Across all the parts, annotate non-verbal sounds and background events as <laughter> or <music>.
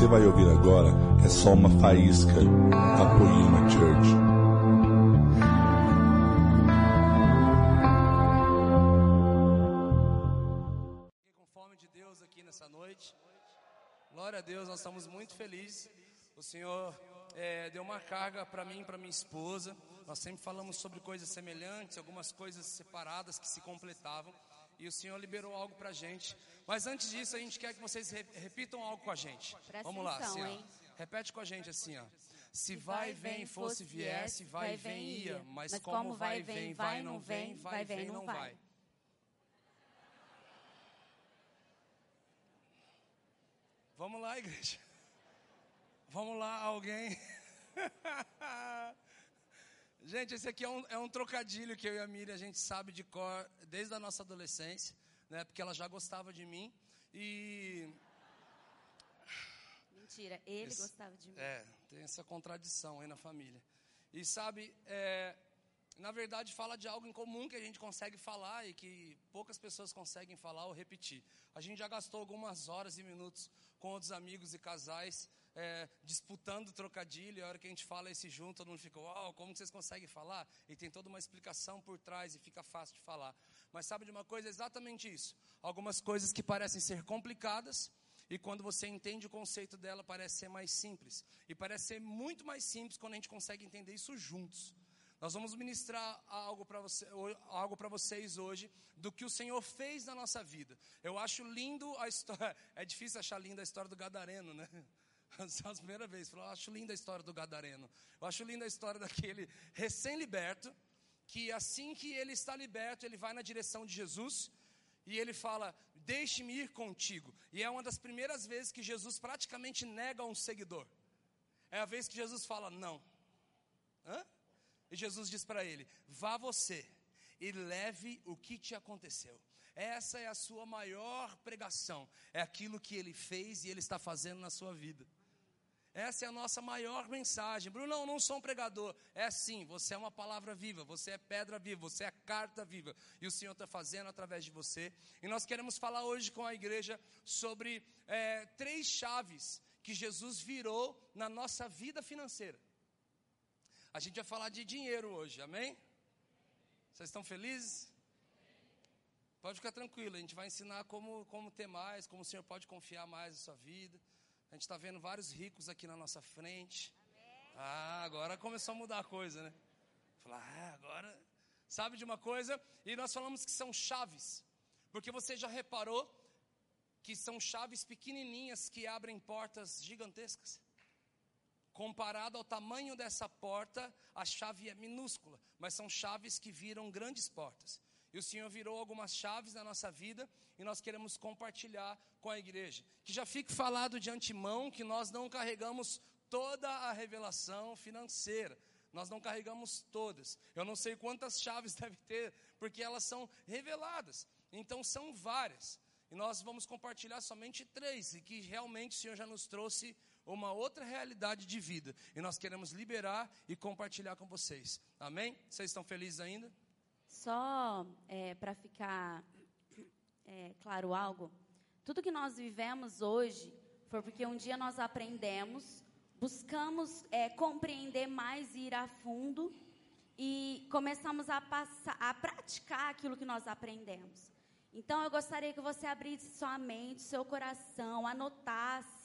você vai ouvir agora é só uma faísca da Poema Church. com fome de Deus aqui nessa noite. Glória a Deus, nós estamos muito felizes. O Senhor é, deu uma carga para mim, para minha esposa. Nós sempre falamos sobre coisas semelhantes, algumas coisas separadas que se completavam. E o Senhor liberou algo para a gente. Mas antes disso, a gente quer que vocês re- repitam algo com a gente. Presta Vamos lá, atenção, assim, ó. Repete com a gente assim, ó. Se Se vai, vem, fosse, viesse, vai, vem, ia. Mas como vai, vem, vai, não vem, vai, vem, não vai. Vamos lá, igreja. Vamos lá, alguém. <laughs> gente, esse aqui é um, é um trocadilho que eu e a Miriam a gente sabe de cor desde a nossa adolescência, né? Porque ela já gostava de mim e Mentira, ele Esse- gostava de mim. é, tem essa contradição aí na família. E sabe, é, na verdade fala de algo em comum que a gente consegue falar e que poucas pessoas conseguem falar ou repetir. A gente já gastou algumas horas e minutos com outros amigos e casais é, disputando trocadilho. A hora que a gente fala esse junto, todo mundo fica, uau, como vocês conseguem falar? E tem toda uma explicação por trás e fica fácil de falar. Mas sabe de uma coisa? É exatamente isso. Algumas coisas que parecem ser complicadas, e quando você entende o conceito dela, parece ser mais simples. E parece ser muito mais simples quando a gente consegue entender isso juntos. Nós vamos ministrar algo para você, vocês hoje do que o Senhor fez na nossa vida. Eu acho lindo a história. <laughs> É difícil achar linda a história do Gadareno, né? <laughs> Essa é a primeira vez. Eu acho linda a história do Gadareno. Eu acho linda a história daquele recém-liberto que assim que ele está liberto, ele vai na direção de Jesus e ele fala: Deixe-me ir contigo. E é uma das primeiras vezes que Jesus praticamente nega um seguidor. É a vez que Jesus fala: Não. Hã? E Jesus diz para ele: Vá você e leve o que te aconteceu. Essa é a sua maior pregação. É aquilo que ele fez e ele está fazendo na sua vida. Essa é a nossa maior mensagem. Bruno, não, não sou um pregador. É sim, você é uma palavra viva, você é pedra viva, você é carta viva. E o Senhor está fazendo através de você. E nós queremos falar hoje com a igreja sobre é, três chaves que Jesus virou na nossa vida financeira. A gente vai falar de dinheiro hoje, amém? Vocês estão felizes? Pode ficar tranquilo, a gente vai ensinar como, como ter mais, como o Senhor pode confiar mais na sua vida. A gente está vendo vários ricos aqui na nossa frente. Ah, agora começou a mudar a coisa, né? Falar, ah, agora. Sabe de uma coisa? E nós falamos que são chaves. Porque você já reparou que são chaves pequenininhas que abrem portas gigantescas? Comparado ao tamanho dessa porta, a chave é minúscula, mas são chaves que viram grandes portas. E o Senhor virou algumas chaves na nossa vida e nós queremos compartilhar com a igreja. Que já fique falado de antemão que nós não carregamos toda a revelação financeira. Nós não carregamos todas. Eu não sei quantas chaves <laughs> deve ter, porque elas são reveladas. Então são várias. E nós vamos compartilhar somente três, e que realmente o Senhor já nos trouxe uma outra realidade de vida. E nós queremos liberar e compartilhar com vocês. Amém? Vocês estão felizes ainda? Só para ficar é, claro algo, tudo que nós vivemos hoje foi porque um dia nós aprendemos, buscamos é, compreender mais e ir a fundo e começamos a, passar, a praticar aquilo que nós aprendemos. Então eu gostaria que você abrisse sua mente, seu coração, anotasse,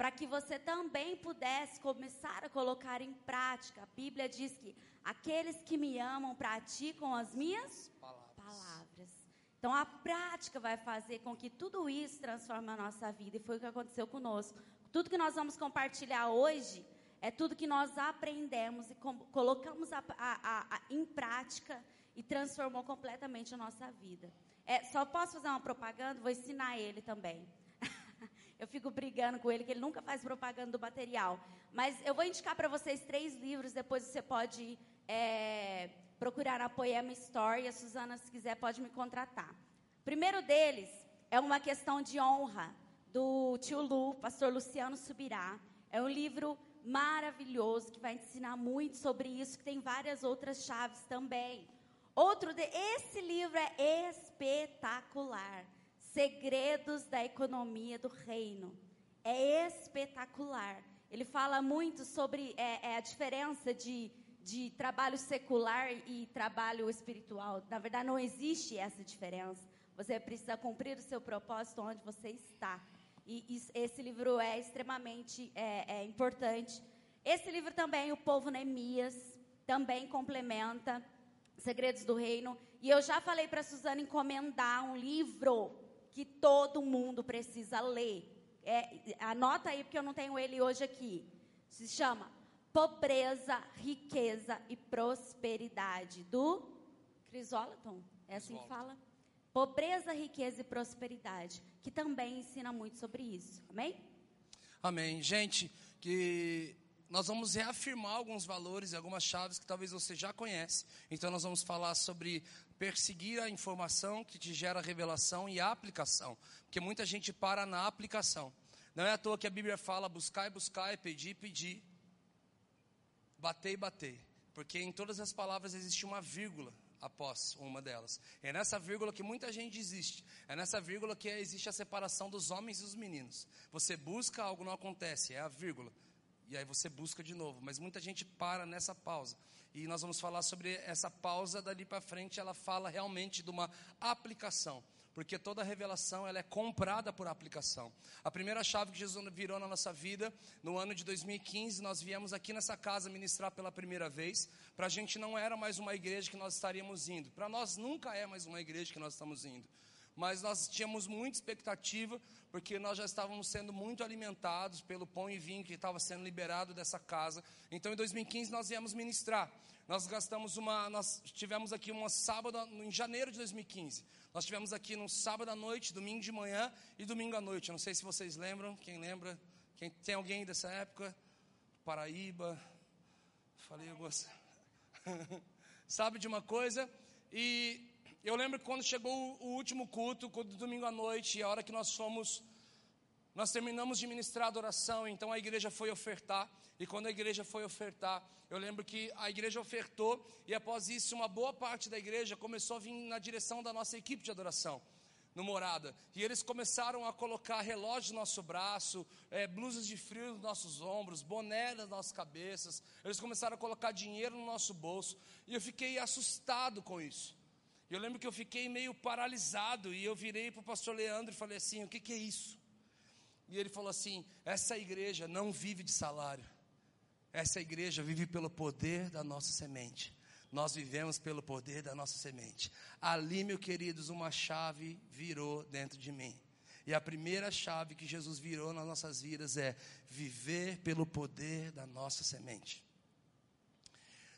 para que você também pudesse começar a colocar em prática. A Bíblia diz que aqueles que me amam praticam as minhas Palavras. palavras. Então a prática vai fazer com que tudo isso transforme a nossa vida. E foi o que aconteceu conosco. Tudo que nós vamos compartilhar hoje é tudo que nós aprendemos e colocamos a, a, a, em prática e transformou completamente a nossa vida. É, só posso fazer uma propaganda? Vou ensinar ele também. Eu fico brigando com ele, que ele nunca faz propaganda do material. Mas eu vou indicar para vocês três livros, depois você pode é, procurar na Poema Store. E a Suzana, se quiser, pode me contratar. O primeiro deles é uma questão de honra, do tio Lu, pastor Luciano Subirá. É um livro maravilhoso que vai ensinar muito sobre isso, que tem várias outras chaves também. Outro de, esse livro é espetacular. Segredos da Economia do Reino. é espetacular. Ele fala muito sobre é, é, a diferença de, de trabalho secular e trabalho espiritual. Na verdade, não existe essa diferença. Você precisa cumprir o seu propósito onde você está. E esse livro é extremamente é, é importante. Esse livro também, O Povo Neemias, também complementa Segredos do Reino. E eu já falei para a Suzana encomendar um livro que todo mundo precisa ler. É, anota aí, porque eu não tenho ele hoje aqui. Se chama Pobreza, Riqueza e Prosperidade, do Crisóloton. É assim que fala? Pobreza, riqueza e prosperidade, que também ensina muito sobre isso. Amém? Amém. Gente, que nós vamos reafirmar alguns valores e algumas chaves que talvez você já conhece. Então nós vamos falar sobre perseguir a informação que te gera revelação e a aplicação, porque muita gente para na aplicação. Não é à toa que a Bíblia fala buscar e buscar, pedir e pedir, bater e bater, porque em todas as palavras existe uma vírgula após uma delas. É nessa vírgula que muita gente existe. É nessa vírgula que existe a separação dos homens e dos meninos. Você busca, algo não acontece, é a vírgula. E aí você busca de novo, mas muita gente para nessa pausa. E nós vamos falar sobre essa pausa dali para frente, ela fala realmente de uma aplicação porque toda revelação ela é comprada por aplicação. A primeira chave que Jesus virou na nossa vida, no ano de 2015, nós viemos aqui nessa casa ministrar pela primeira vez. Para a gente não era mais uma igreja que nós estaríamos indo. Para nós nunca é mais uma igreja que nós estamos indo. Mas nós tínhamos muita expectativa, porque nós já estávamos sendo muito alimentados pelo pão e vinho que estava sendo liberado dessa casa. Então, em 2015, nós viemos ministrar. Nós gastamos uma, nós tivemos aqui uma sábado em janeiro de 2015. Nós tivemos aqui no sábado à noite, domingo de manhã e domingo à noite. Eu não sei se vocês lembram, quem lembra? Quem tem alguém dessa época? Paraíba. Falei algumas. <laughs> Sabe de uma coisa? E eu lembro quando chegou o último culto, do domingo à noite, a hora que nós fomos nós terminamos de ministrar a adoração, então a igreja foi ofertar. E quando a igreja foi ofertar, eu lembro que a igreja ofertou, e após isso, uma boa parte da igreja começou a vir na direção da nossa equipe de adoração, no Morada. E eles começaram a colocar relógio no nosso braço, é, blusas de frio nos nossos ombros, boné nas nossas cabeças. Eles começaram a colocar dinheiro no nosso bolso. E eu fiquei assustado com isso. Eu lembro que eu fiquei meio paralisado, e eu virei para o pastor Leandro e falei assim: o que, que é isso? E ele falou assim: essa igreja não vive de salário, essa igreja vive pelo poder da nossa semente. Nós vivemos pelo poder da nossa semente. Ali, meus queridos, uma chave virou dentro de mim. E a primeira chave que Jesus virou nas nossas vidas é viver pelo poder da nossa semente.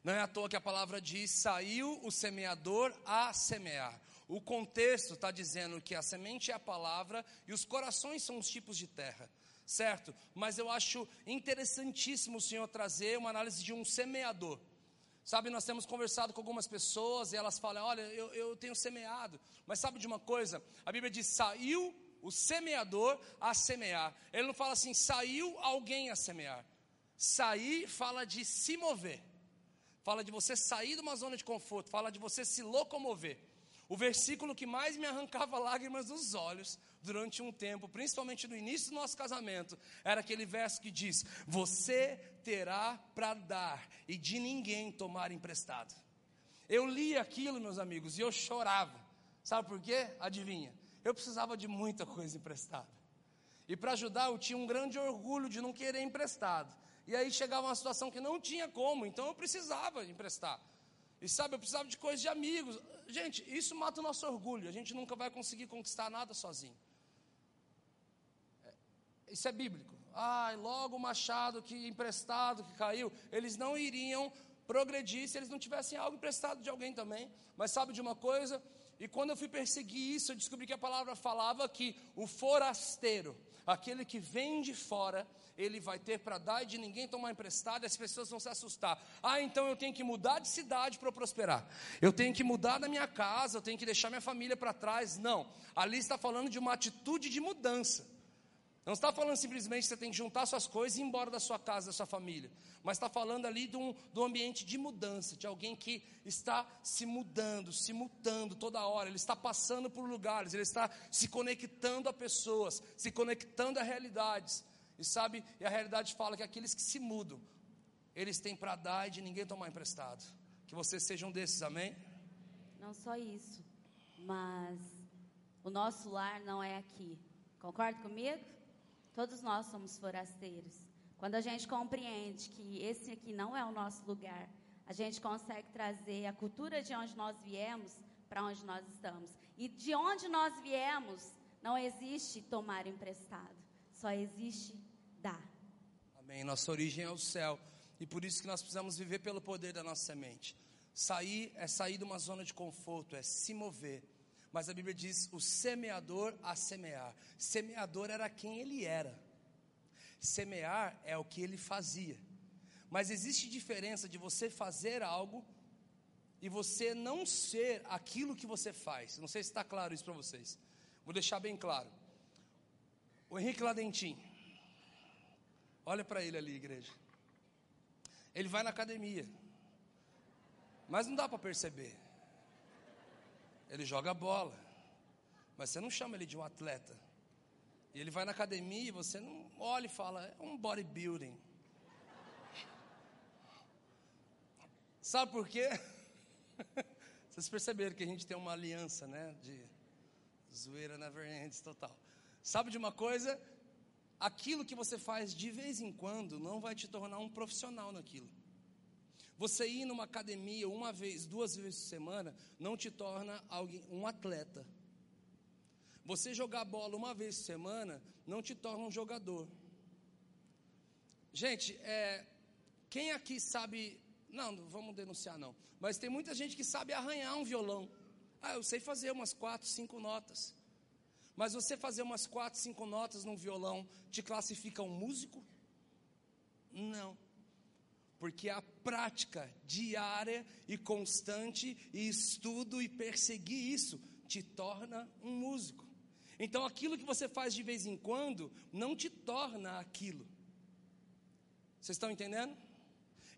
Não é à toa que a palavra diz: saiu o semeador a semear. O contexto está dizendo que a semente é a palavra e os corações são os tipos de terra, certo? Mas eu acho interessantíssimo o Senhor trazer uma análise de um semeador. Sabe, nós temos conversado com algumas pessoas e elas falam: Olha, eu, eu tenho semeado. Mas sabe de uma coisa? A Bíblia diz: saiu o semeador a semear. Ele não fala assim, saiu alguém a semear. Sair fala de se mover. Fala de você sair de uma zona de conforto. Fala de você se locomover. O versículo que mais me arrancava <laughs> lágrimas dos olhos durante um tempo, principalmente no início do nosso casamento, era aquele verso que diz: Você terá para dar e de ninguém tomar emprestado. Eu li aquilo, meus amigos, e eu chorava. Sabe por quê? Adivinha? Eu precisava de muita coisa emprestada. E para ajudar, eu tinha um grande orgulho de não querer emprestado. E aí chegava uma situação que não tinha como, então eu precisava emprestar. E sabe, eu precisava de coisas de amigos. Gente, isso mata o nosso orgulho. A gente nunca vai conseguir conquistar nada sozinho. É, isso é bíblico. Ai, logo o machado que emprestado que caiu, eles não iriam progredir se eles não tivessem algo emprestado de alguém também. Mas sabe de uma coisa? E quando eu fui perseguir isso, eu descobri que a palavra falava que o forasteiro, aquele que vem de fora, ele vai ter para dar e de ninguém tomar emprestado, as pessoas vão se assustar. Ah, então eu tenho que mudar de cidade para prosperar. Eu tenho que mudar da minha casa, eu tenho que deixar minha família para trás. Não. Ali está falando de uma atitude de mudança. Não está falando simplesmente que você tem que juntar suas coisas e ir embora da sua casa, da sua família. Mas está falando ali de um, de um ambiente de mudança, de alguém que está se mudando, se mutando toda hora. Ele está passando por lugares, ele está se conectando a pessoas, se conectando a realidades. E sabe, e a realidade fala que aqueles que se mudam, eles têm para dar e de ninguém tomar emprestado. Que você seja um desses, amém? Não só isso, mas o nosso lar não é aqui. Concorda comigo? Todos nós somos forasteiros. Quando a gente compreende que esse aqui não é o nosso lugar, a gente consegue trazer a cultura de onde nós viemos para onde nós estamos. E de onde nós viemos, não existe tomar emprestado, só existe dar. Amém. Nossa origem é o céu. E por isso que nós precisamos viver pelo poder da nossa semente. Sair é sair de uma zona de conforto, é se mover. Mas a Bíblia diz: o semeador a semear. Semeador era quem ele era. Semear é o que ele fazia. Mas existe diferença de você fazer algo e você não ser aquilo que você faz. Não sei se está claro isso para vocês. Vou deixar bem claro. O Henrique Ladentim. Olha para ele ali, igreja. Ele vai na academia. Mas não dá para perceber. Ele joga bola. Mas você não chama ele de um atleta. E ele vai na academia e você não olha e fala, é um bodybuilding. Sabe por quê? <laughs> Vocês perceberam que a gente tem uma aliança, né? De zoeira never ends total. Sabe de uma coisa? Aquilo que você faz de vez em quando não vai te tornar um profissional naquilo. Você ir numa academia uma vez, duas vezes por semana, não te torna alguém, um atleta. Você jogar bola uma vez por semana não te torna um jogador. Gente, é, quem aqui sabe não, não vamos denunciar não. Mas tem muita gente que sabe arranhar um violão. Ah, eu sei fazer umas quatro, cinco notas. Mas você fazer umas quatro, cinco notas num violão te classifica um músico? Não. Porque a prática diária e constante e estudo e perseguir isso te torna um músico. Então aquilo que você faz de vez em quando não te torna aquilo. Vocês estão entendendo?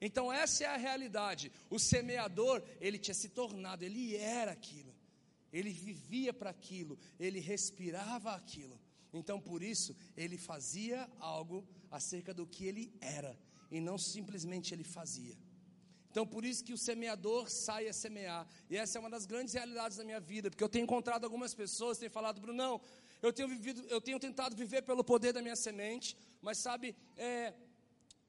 Então essa é a realidade. O semeador, ele tinha se tornado, ele era aquilo. Ele vivia para aquilo, ele respirava aquilo. Então por isso ele fazia algo acerca do que ele era e não simplesmente ele fazia. Então por isso que o semeador sai a semear. E essa é uma das grandes realidades da minha vida, porque eu tenho encontrado algumas pessoas têm falado, Brunão, eu tenho vivido, eu tenho tentado viver pelo poder da minha semente, mas sabe, é,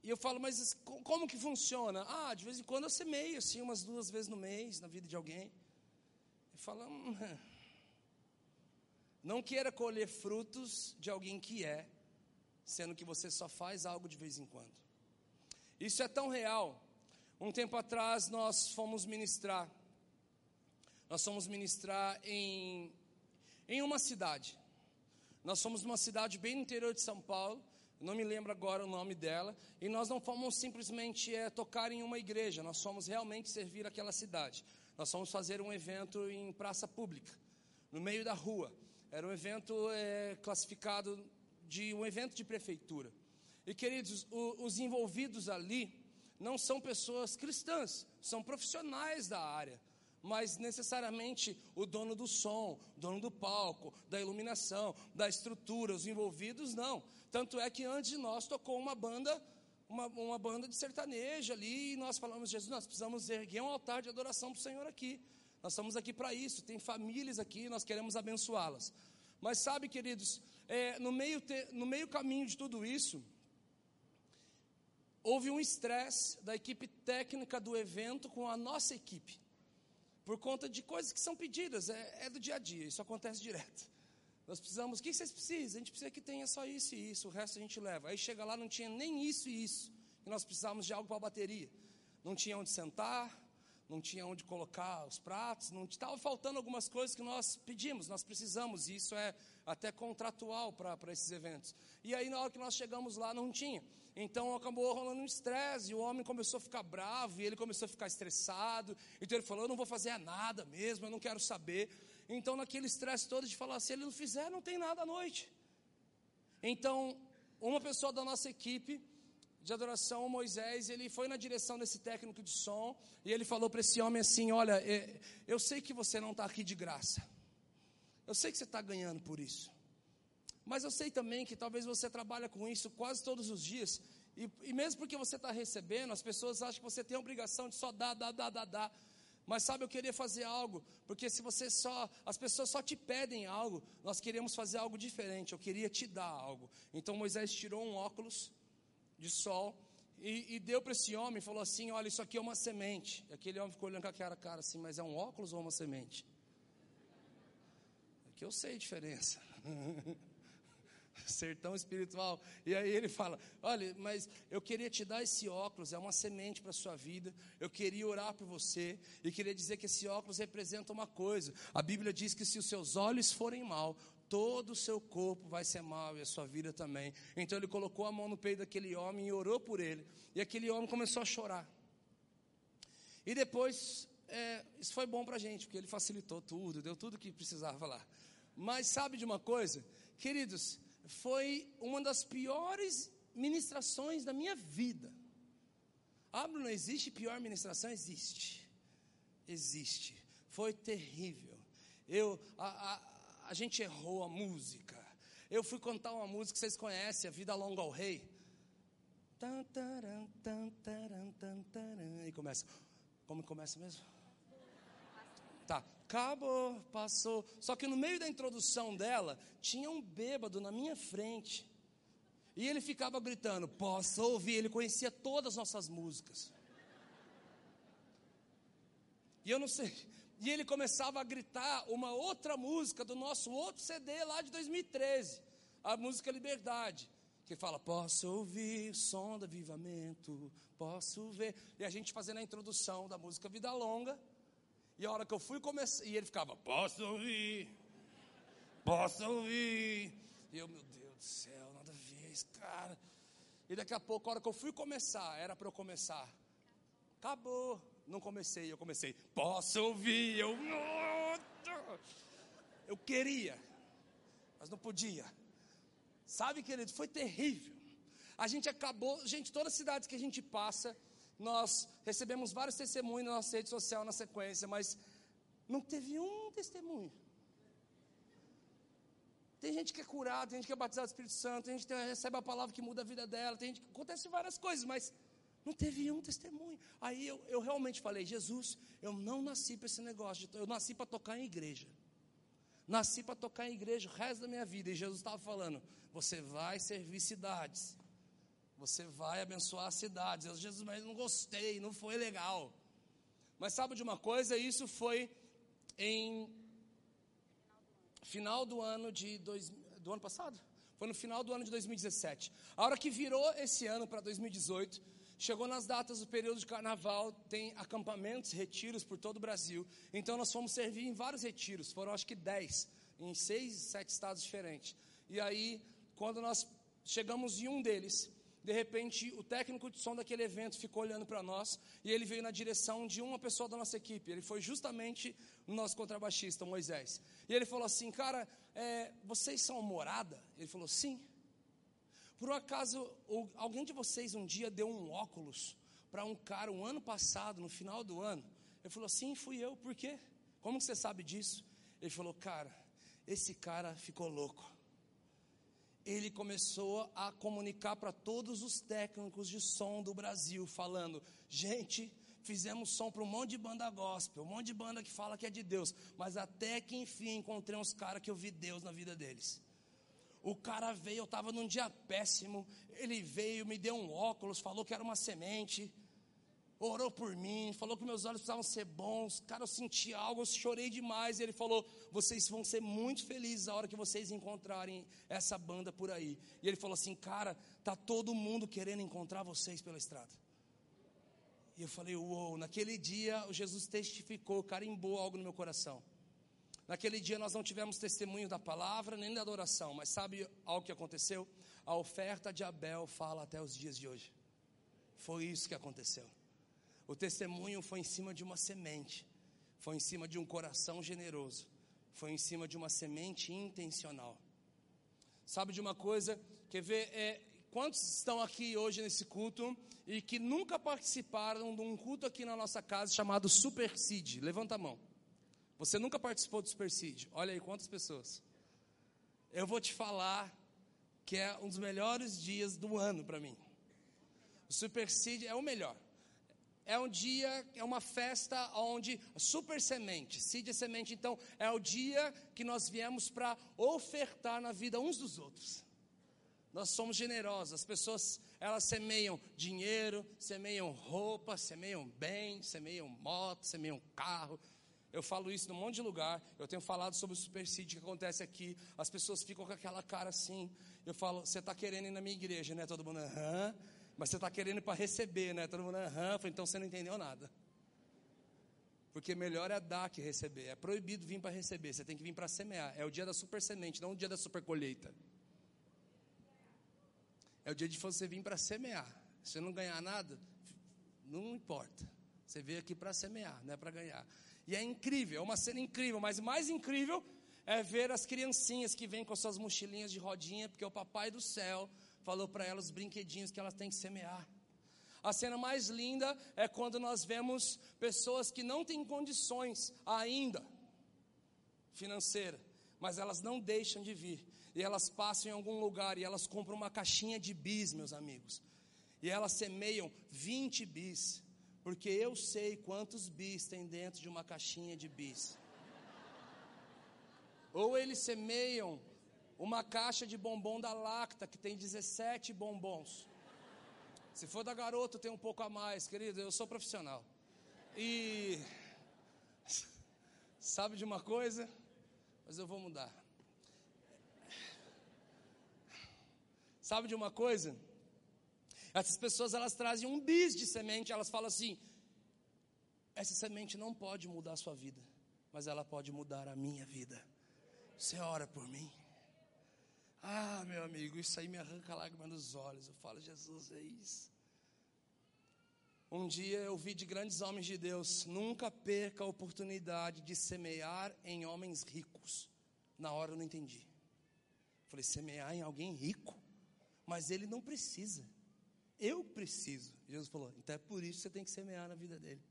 e eu falo, mas como que funciona? Ah, de vez em quando eu semeio, assim, umas duas vezes no mês, na vida de alguém. E fala, hum, <laughs> não queira colher frutos de alguém que é, sendo que você só faz algo de vez em quando. Isso é tão real. Um tempo atrás nós fomos ministrar, nós fomos ministrar em, em uma cidade. Nós fomos numa cidade bem no interior de São Paulo, não me lembro agora o nome dela, e nós não fomos simplesmente é, tocar em uma igreja, nós fomos realmente servir aquela cidade. Nós fomos fazer um evento em praça pública, no meio da rua. Era um evento é, classificado de um evento de prefeitura. E queridos, o, os envolvidos ali não são pessoas cristãs, são profissionais da área mas necessariamente o dono do som, dono do palco, da iluminação, da estrutura, os envolvidos, não. Tanto é que antes de nós tocou uma banda, uma, uma banda de sertanejo ali, e nós falamos, Jesus, nós precisamos erguer um altar de adoração para o Senhor aqui. Nós estamos aqui para isso, tem famílias aqui, nós queremos abençoá-las. Mas sabe, queridos, é, no, meio te, no meio caminho de tudo isso, houve um estresse da equipe técnica do evento com a nossa equipe por conta de coisas que são pedidas, é, é do dia a dia, isso acontece direto. Nós precisamos, o que vocês precisam? A gente precisa que tenha só isso e isso, o resto a gente leva. Aí chega lá, não tinha nem isso e isso, e nós precisávamos de algo para a bateria. Não tinha onde sentar, não tinha onde colocar os pratos, não estava faltando algumas coisas que nós pedimos, nós precisamos, e isso é até contratual para esses eventos. E aí, na hora que nós chegamos lá, não tinha. Então acabou rolando um estresse, e o homem começou a ficar bravo, e ele começou a ficar estressado. Então ele falou: Eu não vou fazer nada mesmo, eu não quero saber. Então, naquele estresse todo de falar: Se ele não fizer, não tem nada à noite. Então, uma pessoa da nossa equipe de adoração, Moisés, ele foi na direção desse técnico de som e ele falou para esse homem assim: Olha, eu sei que você não está aqui de graça, eu sei que você está ganhando por isso, Mas eu sei também que talvez você trabalha com isso quase todos os dias. E, e mesmo porque você está recebendo, as pessoas acham que você tem a obrigação de só dar, dar, dar, dar, dar. Mas sabe, eu queria fazer algo, porque se você só, as pessoas só te pedem algo, nós queremos fazer algo diferente, eu queria te dar algo. Então Moisés tirou um óculos de sol e, e deu para esse homem, falou assim: Olha, isso aqui é uma semente. E aquele homem ficou olhando com aquela cara assim, mas é um óculos ou uma semente? É que eu sei a diferença. <laughs> <laughs> sertão espiritual. E aí ele fala: Olha, mas eu queria te dar esse óculos, é uma semente para a sua vida. Eu queria orar por você e queria dizer que esse óculos representa uma coisa. A Bíblia diz que se os seus olhos forem mal, todo o seu corpo vai ser mal e a sua vida também. Então ele colocou a mão no peito daquele homem e orou por ele. E aquele homem começou a chorar. E depois, é, isso foi bom para a gente, porque ele facilitou tudo, deu tudo que precisava lá. Mas sabe de uma coisa? Queridos, foi uma das piores ministrações da minha vida. Ah, Bruno, existe pior ministração? Existe. Existe. Foi terrível. Eu, a, a, a gente errou a música. Eu fui contar uma música que vocês conhecem, A Vida Longa ao Rei. E começa. Como começa mesmo? Acabou, passou. Só que no meio da introdução dela, tinha um bêbado na minha frente. E ele ficava gritando: Posso ouvir? Ele conhecia todas as nossas músicas. E eu não sei. E ele começava a gritar uma outra música do nosso outro CD lá de 2013, a música Liberdade, que fala: Posso ouvir o som do avivamento, posso ver. E a gente fazendo a introdução da música Vida Longa. E a hora que eu fui começar, e ele ficava, posso ouvir, posso ouvir. E eu, meu Deus do céu, nada a ver, esse cara. E daqui a pouco, a hora que eu fui começar, era para eu começar. Acabou. Não comecei, eu comecei, posso ouvir. Eu, eu queria, mas não podia. Sabe, querido, foi terrível. A gente acabou, gente, todas as cidades que a gente passa, nós recebemos vários testemunhos na nossa rede social na sequência, mas não teve um testemunho. Tem gente que é curada, tem gente que é batizada do Espírito Santo, tem gente que recebe a palavra que muda a vida dela, tem gente que acontece várias coisas, mas não teve um testemunho. Aí eu, eu realmente falei, Jesus, eu não nasci para esse negócio, eu nasci para tocar em igreja. Nasci para tocar em igreja o resto da minha vida. E Jesus estava falando: você vai servir cidades. Você vai abençoar as cidades. Jesus, mas não gostei, não foi legal. Mas sabe de uma coisa? Isso foi em final do ano de dois, do ano passado? Foi no final do ano de 2017. A hora que virou esse ano para 2018, chegou nas datas do período de carnaval, tem acampamentos, retiros por todo o Brasil. Então nós fomos servir em vários retiros, foram acho que 10, em seis, sete estados diferentes. E aí, quando nós chegamos em um deles, de repente, o técnico de som daquele evento ficou olhando para nós e ele veio na direção de uma pessoa da nossa equipe. Ele foi justamente o nosso contrabaixista, Moisés. E ele falou assim: Cara, é, vocês são morada? Ele falou: Sim. Por um acaso, alguém de vocês um dia deu um óculos para um cara, um ano passado, no final do ano? Ele falou: Sim, fui eu. Por quê? Como você sabe disso? Ele falou: Cara, esse cara ficou louco ele começou a comunicar para todos os técnicos de som do Brasil, falando: gente, fizemos som para um monte de banda gospel, um monte de banda que fala que é de Deus, mas até que enfim encontrei uns caras que eu vi Deus na vida deles. O cara veio, eu estava num dia péssimo, ele veio, me deu um óculos, falou que era uma semente orou por mim, falou que meus olhos precisavam ser bons. Cara, eu senti algo, eu chorei demais. E ele falou: vocês vão ser muito felizes a hora que vocês encontrarem essa banda por aí. E ele falou assim: cara, tá todo mundo querendo encontrar vocês pela estrada. E eu falei: uou, naquele dia Jesus testificou, carimbou algo no meu coração. Naquele dia nós não tivemos testemunho da palavra nem da adoração, mas sabe algo que aconteceu? A oferta de Abel fala até os dias de hoje. Foi isso que aconteceu. O testemunho foi em cima de uma semente, foi em cima de um coração generoso, foi em cima de uma semente intencional. Sabe de uma coisa? Quer ver? É, quantos estão aqui hoje nesse culto e que nunca participaram de um culto aqui na nossa casa chamado Super Seed? Levanta a mão. Você nunca participou do Super Seed? Olha aí quantas pessoas. eu vou te falar que é um dos melhores dias do ano para mim. O Super Seed é o melhor. É um dia, é uma festa onde super semente, seed é semente, então é o dia que nós viemos para ofertar na vida uns dos outros. Nós somos generosos, as pessoas elas semeiam dinheiro, semeiam roupa, semeiam bem, semeiam moto, semeiam carro, eu falo isso num monte de lugar. Eu tenho falado sobre o supersídio que acontece aqui. As pessoas ficam com aquela cara assim. Eu falo, você está querendo ir na minha igreja, né? Todo mundo, aham. Mas você está querendo para receber, né? Todo mundo, aham. Então você não entendeu nada. Porque melhor é dar que receber. É proibido vir para receber. Você tem que vir para semear. É o dia da super semente, não o dia da super colheita. É o dia de você vir para semear. Se você não ganhar nada, não importa. Você veio aqui para semear, não é para ganhar. E é incrível, é uma cena incrível, mas mais incrível é ver as criancinhas que vêm com suas mochilinhas de rodinha, porque o papai do céu falou para elas os brinquedinhos que elas têm que semear. A cena mais linda é quando nós vemos pessoas que não têm condições ainda financeira, mas elas não deixam de vir. E elas passam em algum lugar e elas compram uma caixinha de bis, meus amigos. E elas semeiam 20 bis porque eu sei quantos bis tem dentro de uma caixinha de bis. Ou eles semeiam uma caixa de bombom da Lacta, que tem 17 bombons. Se for da garoto, tem um pouco a mais, querido, eu sou profissional. E. <laughs> Sabe de uma coisa? Mas eu vou mudar. Sabe de uma coisa? Essas pessoas elas trazem um bis de semente, elas falam assim: essa semente não pode mudar a sua vida, mas ela pode mudar a minha vida. Você ora por mim? Ah, meu amigo, isso aí me arranca a lágrima dos olhos. Eu falo, Jesus, é isso. Um dia eu vi de grandes homens de Deus, nunca perca a oportunidade de semear em homens ricos. Na hora eu não entendi. Falei, semear em alguém rico? Mas ele não precisa. Eu preciso. Jesus falou: então é por isso que você tem que semear na vida dele.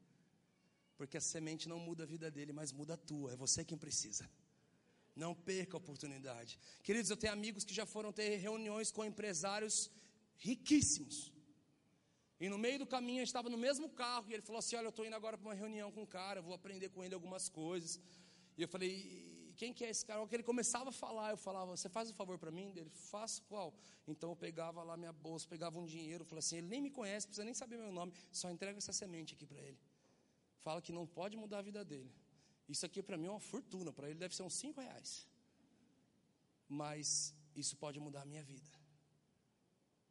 Porque a semente não muda a vida dele, mas muda a tua. É você quem precisa. Não perca a oportunidade. Queridos, eu tenho amigos que já foram ter reuniões com empresários riquíssimos. E no meio do caminho, eu estava no mesmo carro, e ele falou assim: Olha, eu estou indo agora para uma reunião com um cara, vou aprender com ele algumas coisas. E eu falei: quem que é esse cara? Que ele começava a falar, eu falava, você faz um favor para mim? Ele, faço qual? Então eu pegava lá minha bolsa, pegava um dinheiro, falava assim, ele nem me conhece, precisa nem saber meu nome, só entrega essa semente aqui para ele. Fala que não pode mudar a vida dele. Isso aqui para mim é uma fortuna, para ele deve ser uns cinco reais. Mas isso pode mudar a minha vida.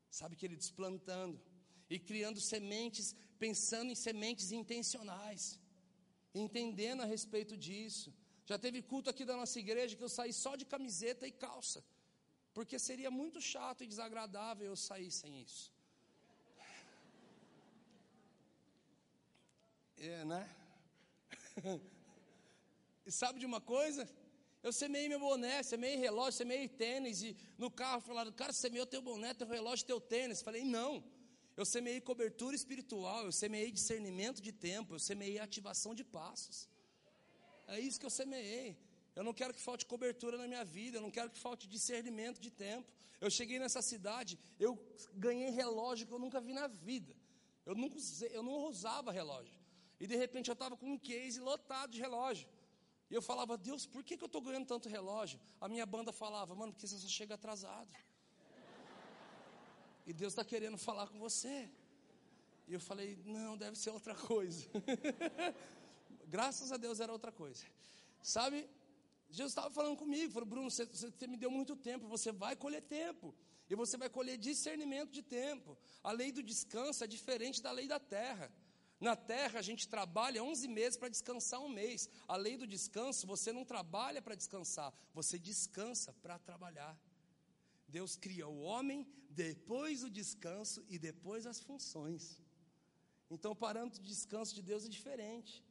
Sabe que ele desplantando e criando sementes, pensando em sementes intencionais, entendendo a respeito disso. Já teve culto aqui da nossa igreja que eu saí só de camiseta e calça. Porque seria muito chato e desagradável eu sair sem isso. <laughs> É, né? <laughs> e sabe de uma coisa? Eu semei meu boné, semei relógio, semei tênis. E no carro falaram, cara, semeou teu boné, teu relógio, teu tênis. Falei, não. Eu semeei cobertura espiritual, eu semeei discernimento de tempo, eu semeei ativação de passos. É isso que eu semeei. Eu não quero que falte cobertura na minha vida, eu não quero que falte discernimento de tempo. Eu cheguei nessa cidade, eu ganhei relógio que eu nunca vi na vida. Eu, nunca eu não usava relógio. E de repente eu estava com um case lotado de relógio. E eu falava, Deus, por que, que eu estou ganhando tanto relógio? A minha banda falava, mano, porque você só chega atrasado. E Deus está querendo falar com você. E eu falei, não, deve ser outra coisa. <laughs> Graças a Deus era outra coisa. Sabe, Jesus estava falando comigo, falou, Bruno, você, você me deu muito tempo, você vai colher tempo. E você vai colher discernimento de tempo. A lei do descanso é diferente da lei da terra. Na terra a gente trabalha 11 meses para descansar um mês. A lei do descanso, você não trabalha para descansar, você descansa para trabalhar. Deus cria o homem, depois o descanso e depois as funções. Então, o parâmetro de descanso de Deus é diferente.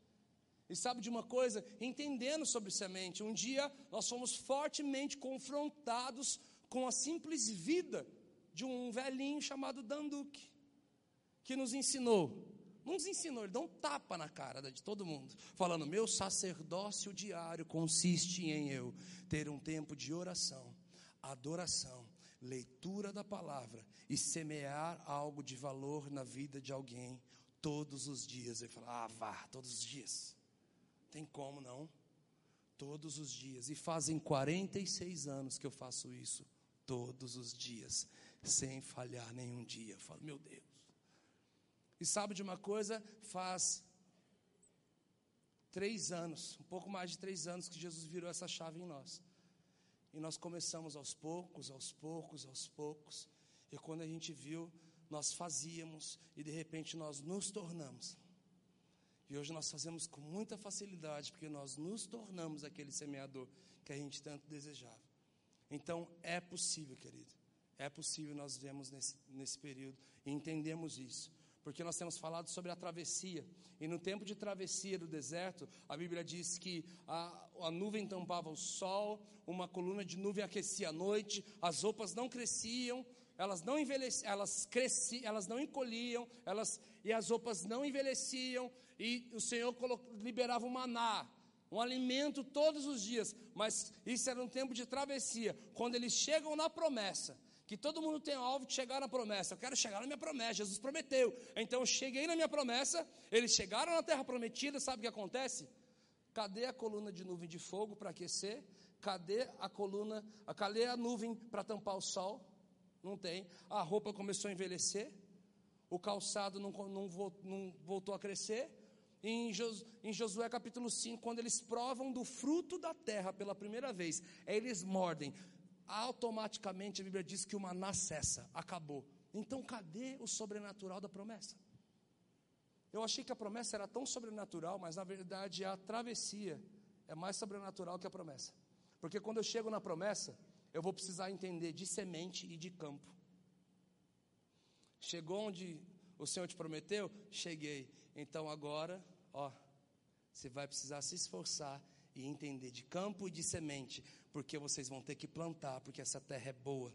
E sabe de uma coisa? Entendendo sobre semente, um dia nós fomos fortemente confrontados com a simples vida de um velhinho chamado Danduque, que nos ensinou. Nos ensinou, ele dá um tapa na cara de todo mundo, falando: Meu sacerdócio diário consiste em eu ter um tempo de oração, adoração, leitura da palavra e semear algo de valor na vida de alguém todos os dias. Ele fala: Ah, vá, todos os dias. Tem como não? Todos os dias. E fazem 46 anos que eu faço isso. Todos os dias. Sem falhar nenhum dia. Eu falo, meu Deus. E sabe de uma coisa? Faz três anos, um pouco mais de três anos, que Jesus virou essa chave em nós. E nós começamos aos poucos, aos poucos, aos poucos. E quando a gente viu, nós fazíamos e de repente nós nos tornamos. E hoje nós fazemos com muita facilidade, porque nós nos tornamos aquele semeador que a gente tanto desejava. Então é possível, querido. É possível, nós vemos nesse, nesse período e entendemos isso porque nós temos falado sobre a travessia. E no tempo de travessia do deserto, a Bíblia diz que a, a nuvem tampava o sol, uma coluna de nuvem aquecia a noite, as roupas não cresciam, elas não envelheciam, elas cresciam, elas não encolhiam, elas e as roupas não envelheciam, e o Senhor liberava o maná, um alimento todos os dias, mas isso era um tempo de travessia. Quando eles chegam na promessa, que todo mundo tem o alvo de chegar na promessa. Eu quero chegar na minha promessa. Jesus prometeu. Então eu cheguei na minha promessa. Eles chegaram na terra prometida. Sabe o que acontece? Cadê a coluna de nuvem de fogo para aquecer? Cadê a coluna? Cadê a nuvem para tampar o sol? Não tem. A roupa começou a envelhecer. O calçado não, não, não voltou a crescer. Em, em Josué capítulo 5, quando eles provam do fruto da terra pela primeira vez, eles mordem automaticamente a Bíblia diz que o maná cessa, acabou. Então, cadê o sobrenatural da promessa? Eu achei que a promessa era tão sobrenatural, mas na verdade a travessia é mais sobrenatural que a promessa. Porque quando eu chego na promessa, eu vou precisar entender de semente e de campo. Chegou onde o Senhor te prometeu? Cheguei. Então agora, ó, você vai precisar se esforçar e entender de campo e de semente, porque vocês vão ter que plantar, porque essa terra é boa.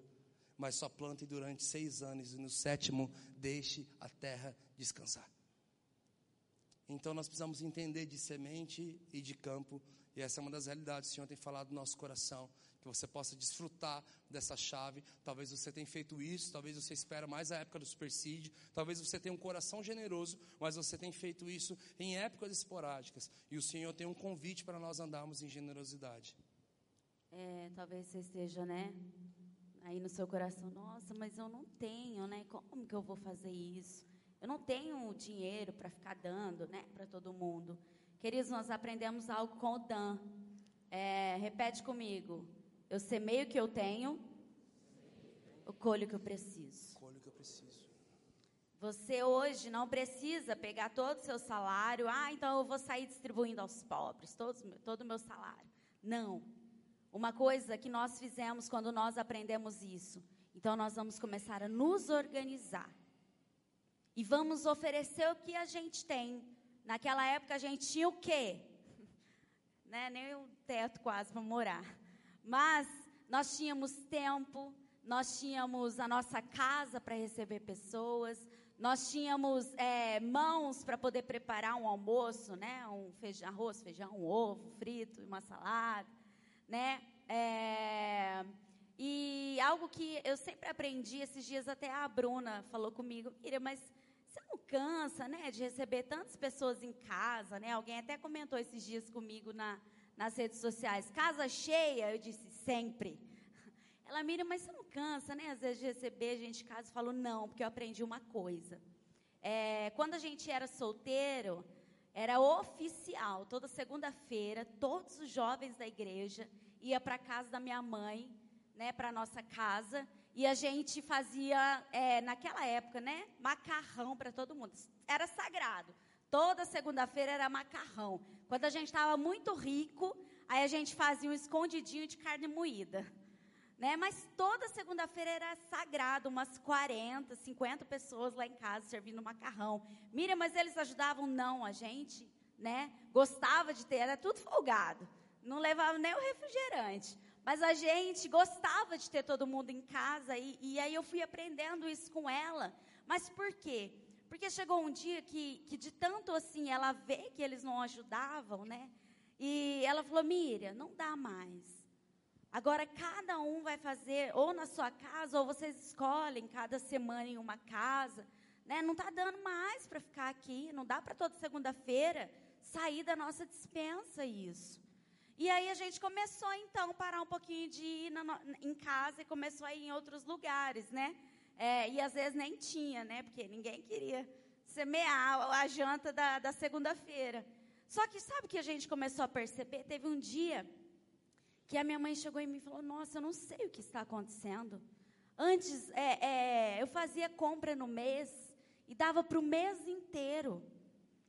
Mas só plante durante seis anos e no sétimo deixe a terra descansar. Então nós precisamos entender de semente e de campo, e essa é uma das realidades que o Senhor tem falado no nosso coração que você possa desfrutar dessa chave. Talvez você tenha feito isso, talvez você espera mais a época do supersídio, talvez você tenha um coração generoso, mas você tem feito isso em épocas esporádicas. E o Senhor tem um convite para nós andarmos em generosidade. É, talvez você esteja, né? Aí no seu coração, nossa, mas eu não tenho, né? Como que eu vou fazer isso? Eu não tenho dinheiro para ficar dando, né, para todo mundo. Queridos, nós aprendemos algo com o Dan. É, repete comigo. Eu semeio o que eu tenho, eu colho o que eu preciso. Colho que eu preciso. Você hoje não precisa pegar todo o seu salário, ah, então eu vou sair distribuindo aos pobres, todos, todo o meu salário. Não. Uma coisa que nós fizemos quando nós aprendemos isso, então nós vamos começar a nos organizar. E vamos oferecer o que a gente tem. Naquela época a gente tinha o quê? <laughs> né? Nem o teto quase para morar. Mas nós tínhamos tempo, nós tínhamos a nossa casa para receber pessoas, nós tínhamos é, mãos para poder preparar um almoço, né? Um feijão, arroz, feijão, um ovo frito, uma salada, né? É, e algo que eu sempre aprendi esses dias até a Bruna falou comigo, Miriam, mas você não cansa, né, de receber tantas pessoas em casa, né? Alguém até comentou esses dias comigo na nas redes sociais, casa cheia, eu disse, sempre. Ela mira, mas você não cansa, né? Às vezes de receber gente em casa, eu falo, não, porque eu aprendi uma coisa. É, quando a gente era solteiro, era oficial, toda segunda-feira, todos os jovens da igreja ia para a casa da minha mãe, né, para nossa casa, e a gente fazia, é, naquela época, né, macarrão para todo mundo. Era sagrado. Toda segunda-feira era macarrão. Quando a gente estava muito rico, aí a gente fazia um escondidinho de carne moída. Né? Mas toda segunda-feira era sagrado, umas 40, 50 pessoas lá em casa servindo macarrão. Miriam, mas eles ajudavam? Não, a gente né? gostava de ter, era tudo folgado. Não levava nem o refrigerante. Mas a gente gostava de ter todo mundo em casa e, e aí eu fui aprendendo isso com ela. Mas por quê? Porque chegou um dia que, que de tanto assim ela vê que eles não ajudavam, né? E ela falou: Miriam, não dá mais. Agora, cada um vai fazer, ou na sua casa, ou vocês escolhem cada semana em uma casa. Né? Não está dando mais para ficar aqui, não dá para toda segunda-feira sair da nossa dispensa isso. E aí a gente começou então a parar um pouquinho de ir na, em casa e começou a ir em outros lugares, né? É, e às vezes nem tinha, né? Porque ninguém queria semear a janta da, da segunda-feira. Só que sabe o que a gente começou a perceber? Teve um dia que a minha mãe chegou em mim e falou: Nossa, eu não sei o que está acontecendo. Antes, é, é, eu fazia compra no mês e dava para o mês inteiro.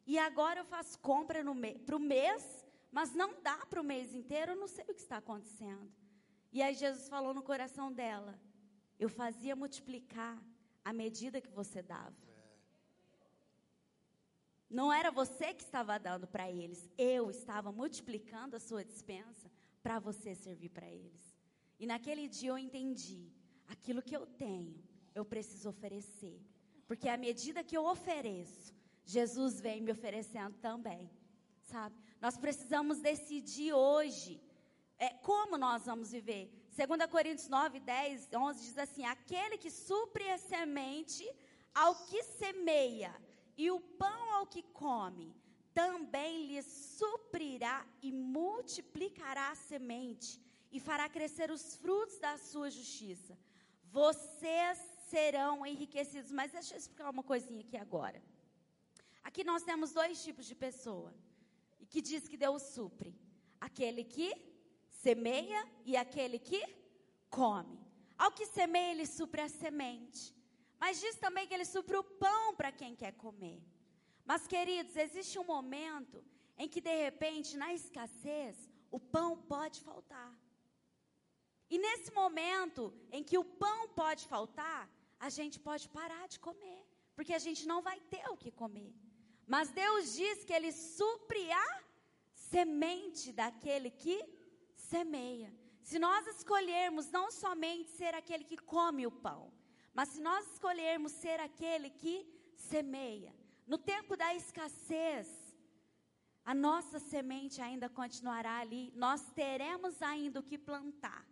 E agora eu faço compra para o mês, mas não dá para o mês inteiro, eu não sei o que está acontecendo. E aí Jesus falou no coração dela: Eu fazia multiplicar à medida que você dava. Não era você que estava dando para eles, eu estava multiplicando a sua dispensa para você servir para eles. E naquele dia eu entendi: aquilo que eu tenho, eu preciso oferecer. Porque à medida que eu ofereço, Jesus vem me oferecendo também. Sabe? Nós precisamos decidir hoje é, como nós vamos viver. 2 Coríntios 9, 10, 11 diz assim: Aquele que supre a semente ao que semeia e o pão ao que come, também lhes suprirá e multiplicará a semente e fará crescer os frutos da sua justiça. Vocês serão enriquecidos. Mas deixa eu explicar uma coisinha aqui agora. Aqui nós temos dois tipos de pessoa. E que diz que Deus supre: aquele que semeia e aquele que come. Ao que semeia, ele supre a semente. Mas diz também que ele supre o pão para quem quer comer. Mas, queridos, existe um momento em que, de repente, na escassez, o pão pode faltar. E nesse momento em que o pão pode faltar, a gente pode parar de comer, porque a gente não vai ter o que comer. Mas Deus diz que Ele supre a semente daquele que semeia. Se nós escolhermos não somente ser aquele que come o pão, mas se nós escolhermos ser aquele que semeia, no tempo da escassez, a nossa semente ainda continuará ali, nós teremos ainda o que plantar.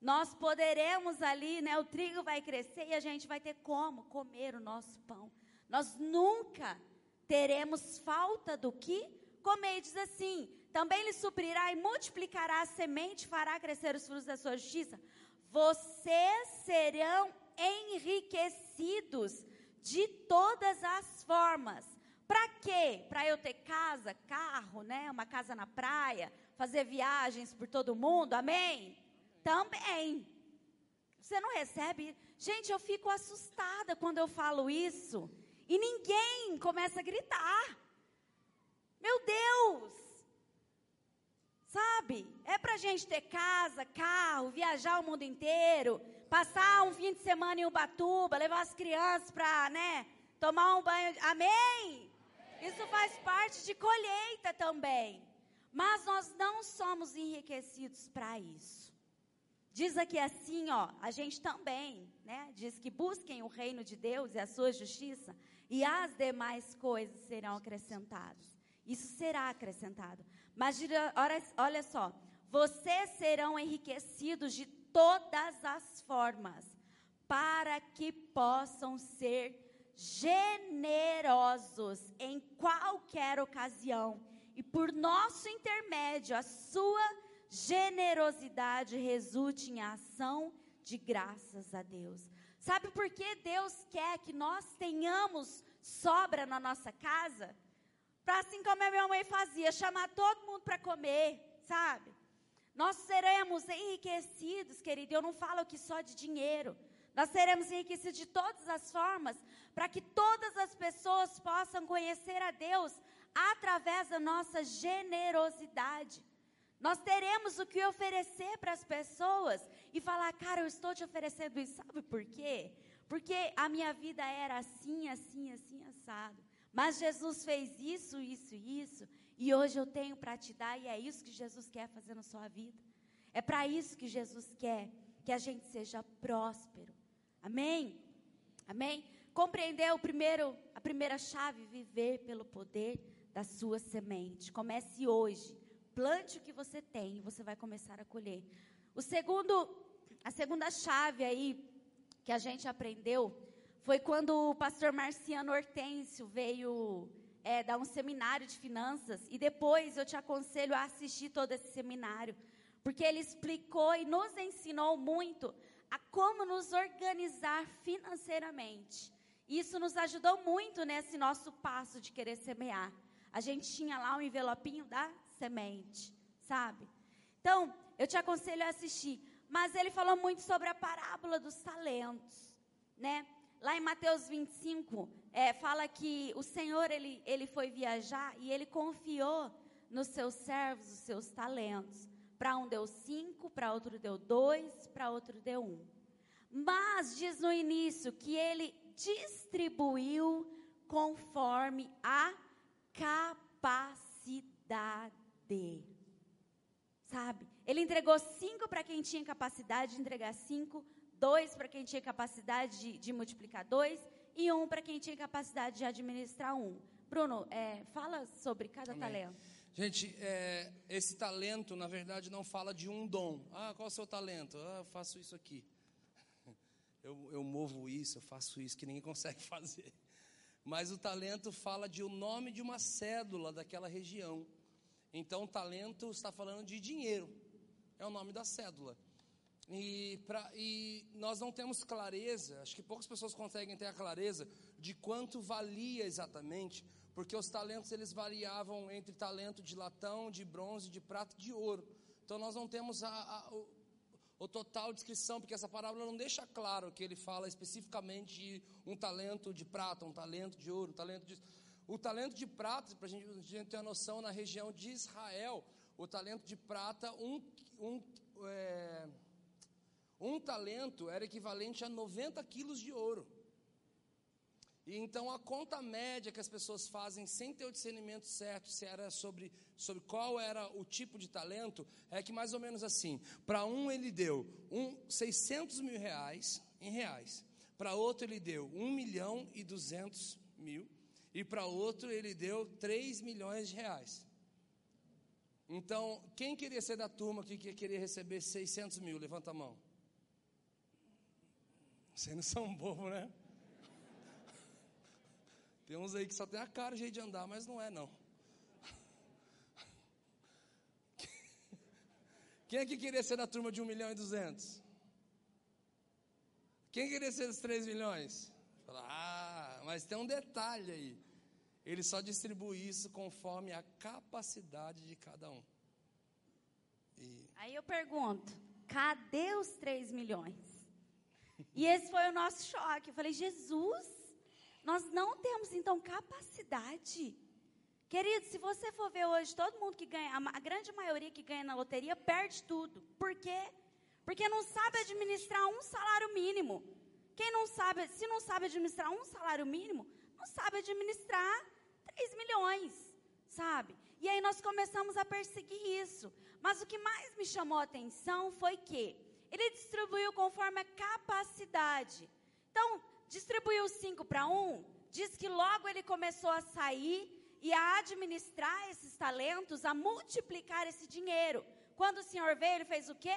Nós poderemos ali, né, o trigo vai crescer e a gente vai ter como comer o nosso pão. Nós nunca teremos falta do que comer. E diz assim: também lhe suprirá e multiplicará a semente, fará crescer os frutos da sua justiça. Vocês serão enriquecidos de todas as formas. Para quê? Para eu ter casa, carro, né? Uma casa na praia, fazer viagens por todo mundo, amém? Também. Você não recebe? Gente, eu fico assustada quando eu falo isso. E ninguém começa a gritar. Meu Deus! Sabe? É para gente ter casa, carro, viajar o mundo inteiro, passar um fim de semana em Ubatuba, levar as crianças para, né, tomar um banho. Amém? Isso faz parte de colheita também. Mas nós não somos enriquecidos para isso. Diz aqui assim, ó, a gente também, né? Diz que busquem o reino de Deus e a sua justiça, e as demais coisas serão acrescentadas. Isso será acrescentado. Mas olha, só, vocês serão enriquecidos de todas as formas, para que possam ser generosos em qualquer ocasião, e por nosso intermédio, a sua generosidade resulte em ação de graças a Deus. Sabe por que Deus quer que nós tenhamos sobra na nossa casa? Para assim como a minha mãe fazia, chamar todo mundo para comer, sabe? Nós seremos enriquecidos, querido. Eu não falo aqui só de dinheiro. Nós seremos enriquecidos de todas as formas, para que todas as pessoas possam conhecer a Deus através da nossa generosidade. Nós teremos o que oferecer para as pessoas e falar, cara, eu estou te oferecendo isso. Sabe por quê? Porque a minha vida era assim, assim, assim, assado. Mas Jesus fez isso, isso e isso. E hoje eu tenho para te dar, e é isso que Jesus quer fazer na sua vida. É para isso que Jesus quer que a gente seja próspero. Amém? Amém? Compreender o primeiro, a primeira chave, viver pelo poder da sua semente. Comece hoje. Plante o que você tem e você vai começar a colher. O segundo, a segunda chave aí que a gente aprendeu foi quando o pastor Marciano Hortêncio veio é, dar um seminário de finanças e depois eu te aconselho a assistir todo esse seminário, porque ele explicou e nos ensinou muito a como nos organizar financeiramente. Isso nos ajudou muito nesse nosso passo de querer semear. A gente tinha lá um envelopinho da semente, sabe? Então, eu te aconselho a assistir. Mas ele falou muito sobre a parábola dos talentos, né? Lá em Mateus 25, é, fala que o Senhor, ele, ele foi viajar e ele confiou nos seus servos os seus talentos. Para um deu cinco, para outro deu dois, para outro deu um. Mas diz no início que ele distribuiu conforme a capacidade. Sabe? Ele entregou cinco para quem tinha capacidade de entregar cinco, dois para quem tinha capacidade de, de multiplicar dois e um para quem tinha capacidade de administrar um. Bruno, é, fala sobre cada Amém. talento. Gente, é, esse talento, na verdade, não fala de um dom. Ah, qual é o seu talento? Ah, eu faço isso aqui. <laughs> Eu, eu movo isso, eu faço isso, que ninguém <laughs> consegue fazer. Mas o talento fala de o nome de uma cédula daquela região. Então, talento está falando de dinheiro. É o nome da cédula. E, pra, e nós não temos clareza, acho que poucas pessoas conseguem ter a clareza de quanto valia exatamente, porque os talentos eles variavam entre talento de latão, de bronze, de prata e de ouro. Então nós não temos a, a, o, o, total descrição, porque essa parábola não deixa claro que ele fala especificamente de um talento de prata, um talento de ouro, um talento de. O talento de prata, para a gente ter uma noção, na região de Israel, o talento de prata, um, um é, um talento era equivalente a 90 quilos de ouro. E então a conta média que as pessoas fazem sem ter o discernimento certo, se era sobre, sobre qual era o tipo de talento, é que mais ou menos assim, para um ele deu um, 600 mil reais em reais, para outro ele deu 1 milhão e 200 mil, e para outro ele deu 3 milhões de reais. Então, quem queria ser da turma que queria receber 600 mil? Levanta a mão. Vocês não são bobo, né? Tem uns aí que só tem a cara jeito de andar, mas não é não. Quem é que queria ser da turma de 1 milhão e 200? Quem queria ser dos 3 milhões? Ah, mas tem um detalhe aí. Ele só distribui isso conforme a capacidade de cada um. E... Aí eu pergunto: cadê os 3 milhões? E esse foi o nosso choque. Eu falei, Jesus, nós não temos então capacidade. Querido, se você for ver hoje, todo mundo que ganha, a grande maioria que ganha na loteria perde tudo. Por quê? Porque não sabe administrar um salário mínimo. Quem não sabe, se não sabe administrar um salário mínimo, não sabe administrar 3 milhões, sabe? E aí nós começamos a perseguir isso. Mas o que mais me chamou a atenção foi que ele distribuiu conforme a capacidade. Então, distribuiu cinco para um, diz que logo ele começou a sair e a administrar esses talentos, a multiplicar esse dinheiro. Quando o senhor veio, ele fez o quê?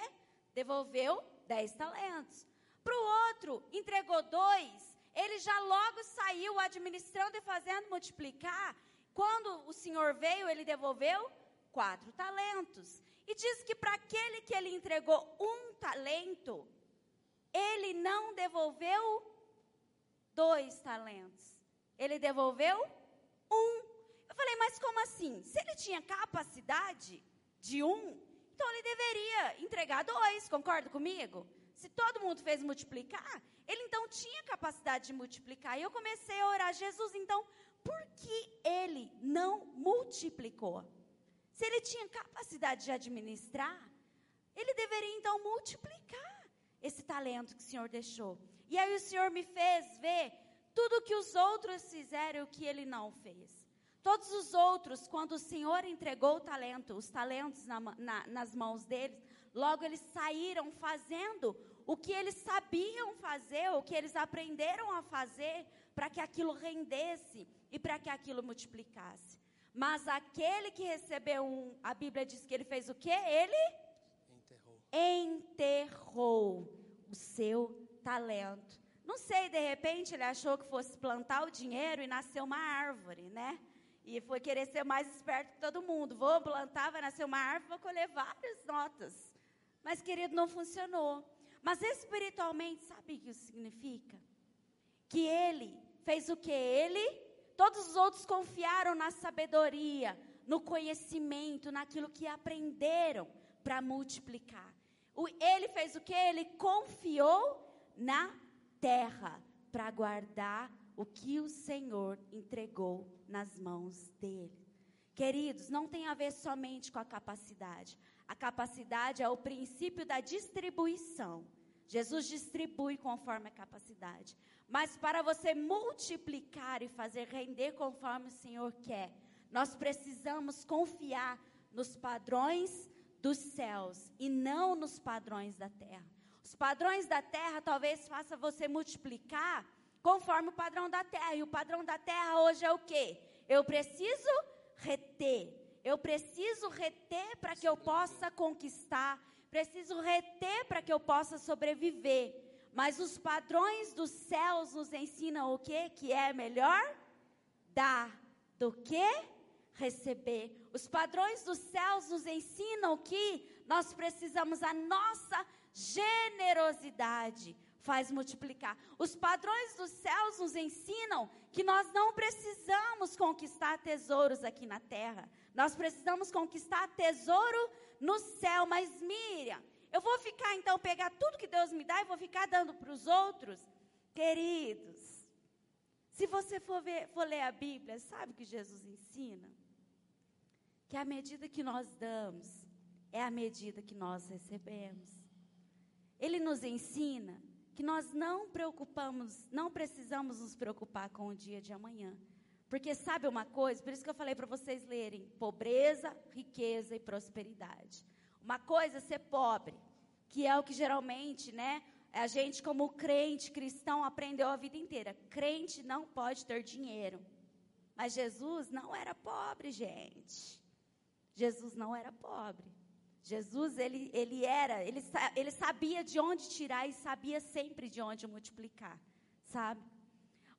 Devolveu dez talentos. Para o outro, entregou dois, ele já logo saiu administrando e fazendo multiplicar. Quando o senhor veio, ele devolveu quatro talentos. E diz que para aquele que ele entregou um talento, ele não devolveu dois talentos. Ele devolveu um. Eu falei, mas como assim? Se ele tinha capacidade de um, então ele deveria entregar dois, concorda comigo? Se todo mundo fez multiplicar, ele então tinha capacidade de multiplicar. E eu comecei a orar, Jesus, então, por que ele não multiplicou? Se ele tinha capacidade de administrar, ele deveria então multiplicar esse talento que o Senhor deixou. E aí o Senhor me fez ver tudo o que os outros fizeram e o que ele não fez. Todos os outros, quando o Senhor entregou o talento, os talentos na, na, nas mãos deles, logo eles saíram fazendo o que eles sabiam fazer, o que eles aprenderam a fazer, para que aquilo rendesse e para que aquilo multiplicasse. Mas aquele que recebeu um, a Bíblia diz que ele fez o quê? Ele enterrou. enterrou o seu talento. Não sei, de repente ele achou que fosse plantar o dinheiro e nasceu uma árvore, né? E foi querer ser mais esperto que todo mundo. Vou plantar, vai nascer uma árvore, vou colher várias notas. Mas, querido, não funcionou. Mas espiritualmente, sabe o que isso significa? Que ele fez o que? Ele, todos os outros confiaram na sabedoria, no conhecimento, naquilo que aprenderam para multiplicar. O, ele fez o que? Ele confiou na terra para guardar o que o Senhor entregou nas mãos dele. Queridos, não tem a ver somente com a capacidade. A capacidade é o princípio da distribuição. Jesus distribui conforme a capacidade. Mas para você multiplicar e fazer render conforme o Senhor quer, nós precisamos confiar nos padrões dos céus e não nos padrões da terra. Os padrões da terra talvez faça você multiplicar conforme o padrão da terra. E o padrão da terra hoje é o quê? Eu preciso reter. Eu preciso reter para que eu possa conquistar. Preciso reter para que eu possa sobreviver. Mas os padrões dos céus nos ensinam o quê? Que é melhor dar do que receber. Os padrões dos céus nos ensinam que nós precisamos a nossa generosidade faz multiplicar. Os padrões dos céus nos ensinam que nós não precisamos conquistar tesouros aqui na terra. Nós precisamos conquistar tesouro no céu. Mas Miriam, eu vou ficar então pegar tudo que Deus me dá e vou ficar dando para os outros? Queridos, se você for, ver, for ler a Bíblia, sabe o que Jesus ensina? Que a medida que nós damos é a medida que nós recebemos. Ele nos ensina que nós não preocupamos, não precisamos nos preocupar com o dia de amanhã. Porque sabe uma coisa? Por isso que eu falei para vocês lerem: pobreza, riqueza e prosperidade. Uma coisa é ser pobre, que é o que geralmente, né, a gente como crente cristão aprendeu a vida inteira. Crente não pode ter dinheiro. Mas Jesus não era pobre, gente. Jesus não era pobre. Jesus, ele, ele era, ele, ele sabia de onde tirar e sabia sempre de onde multiplicar, sabe?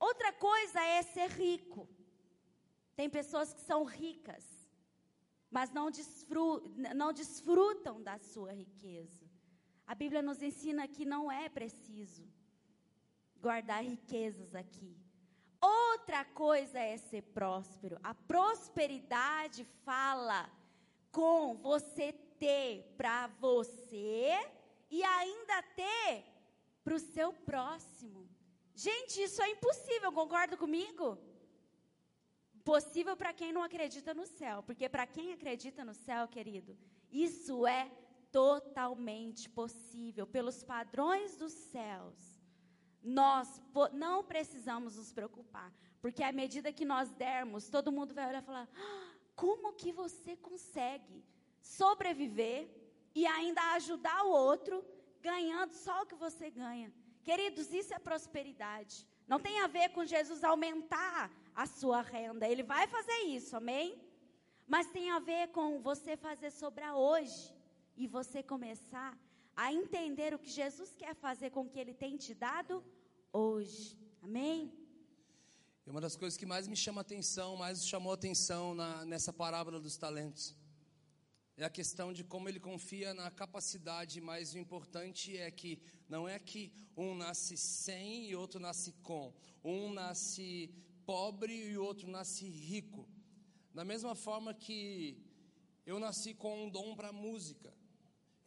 Outra coisa é ser rico. Tem pessoas que são ricas, mas não, desfru, não desfrutam da sua riqueza. A Bíblia nos ensina que não é preciso guardar riquezas aqui. Outra coisa é ser próspero. A prosperidade fala com você ter para você e ainda ter para o seu próximo. Gente, isso é impossível, concorda comigo? Possível para quem não acredita no céu, porque para quem acredita no céu, querido, isso é totalmente possível pelos padrões dos céus. Nós não precisamos nos preocupar, porque à medida que nós dermos, todo mundo vai olhar e falar: ah, como que você consegue? sobreviver e ainda ajudar o outro, ganhando só o que você ganha. Queridos, isso é prosperidade. Não tem a ver com Jesus aumentar a sua renda. Ele vai fazer isso, amém? Mas tem a ver com você fazer sobrar hoje e você começar a entender o que Jesus quer fazer com o que ele tem te dado hoje. Amém? E uma das coisas que mais me chama atenção, mais chamou atenção na, nessa parábola dos talentos, é a questão de como ele confia na capacidade, mas o importante é que não é que um nasce sem e outro nasce com, um nasce pobre e o outro nasce rico. Da mesma forma que eu nasci com um dom para música,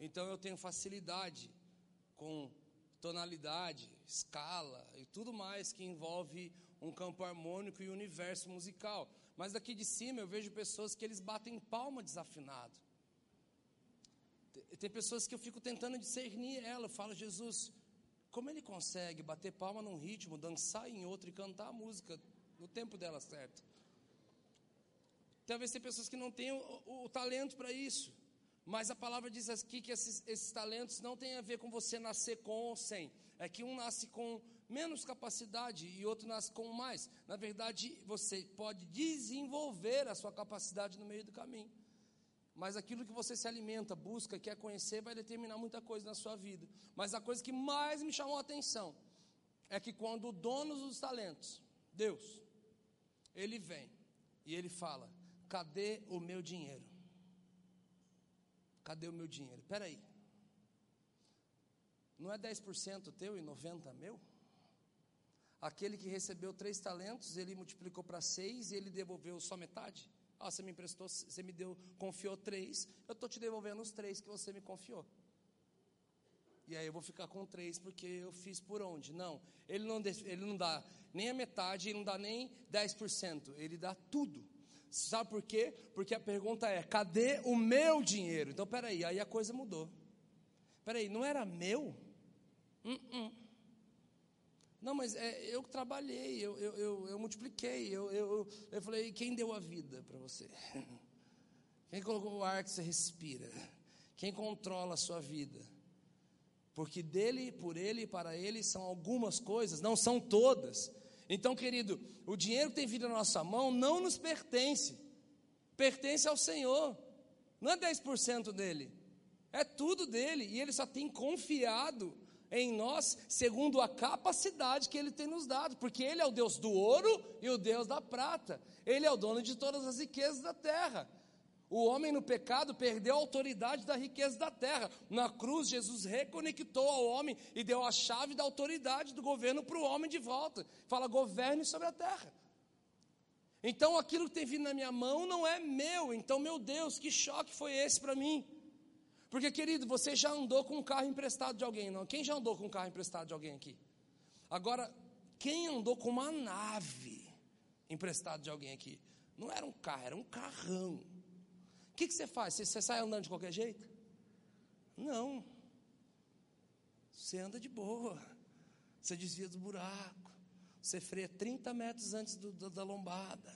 então eu tenho facilidade com tonalidade, escala e tudo mais que envolve um campo harmônico e universo musical. Mas daqui de cima eu vejo pessoas que eles batem palma desafinado. Tem pessoas que eu fico tentando discernir ela. Eu falo, Jesus, como ele consegue bater palma num ritmo, dançar em outro e cantar a música no tempo dela certo? Talvez tem pessoas que não têm o, o, o talento para isso. Mas a palavra diz aqui que esses, esses talentos não têm a ver com você nascer com ou sem. É que um nasce com menos capacidade e outro nasce com mais. Na verdade, você pode desenvolver a sua capacidade no meio do caminho. Mas aquilo que você se alimenta, busca, quer conhecer, vai determinar muita coisa na sua vida. Mas a coisa que mais me chamou a atenção é que quando o dono dos talentos, Deus, ele vem e ele fala: Cadê o meu dinheiro? Cadê o meu dinheiro? Espera aí. Não é 10% teu e 90% meu? Aquele que recebeu três talentos, ele multiplicou para seis e ele devolveu só metade? Ah, você me emprestou, você me deu, confiou três, eu estou te devolvendo os três que você me confiou. E aí eu vou ficar com três porque eu fiz por onde? Não, ele não, ele não dá nem a metade, ele não dá nem 10%, ele dá tudo. Sabe por quê? Porque a pergunta é: cadê o meu dinheiro? Então, peraí, aí a coisa mudou. Peraí, não era meu? Uh -uh. Não, mas é, eu trabalhei, eu, eu, eu, eu multipliquei, eu, eu, eu falei, quem deu a vida para você? <laughs> Quem colocou o ar que você respira? Quem controla a sua vida? Porque dele, por ele e para ele são algumas coisas, não são todas. Então, querido, o dinheiro que tem vindo na nossa mão não nos pertence, pertence ao Senhor, não é 10% dele, é tudo dele, e ele só tem confiado em nós segundo a capacidade que Ele tem nos dado, porque Ele é o Deus do ouro e o Deus da prata, Ele é o dono de todas as riquezas da terra. O homem no pecado perdeu a autoridade da riqueza da terra. Na cruz, Jesus reconectou ao homem e deu a chave da autoridade do governo para o homem de volta. Fala, governe sobre a terra. Então aquilo que tem vindo na minha mão não é meu. Então, meu Deus, que choque foi esse para mim? Porque, querido, você já andou com um carro emprestado de alguém, não? Quem já andou com um carro emprestado de alguém aqui? Agora, quem andou com uma nave emprestado de alguém aqui? Não era um carro, era um carrão. Que, que você faz? Você, você sai andando de qualquer jeito? Não. Você anda de boa. Você desvia do buraco. Você freia 30 metros antes do, do, da lombada.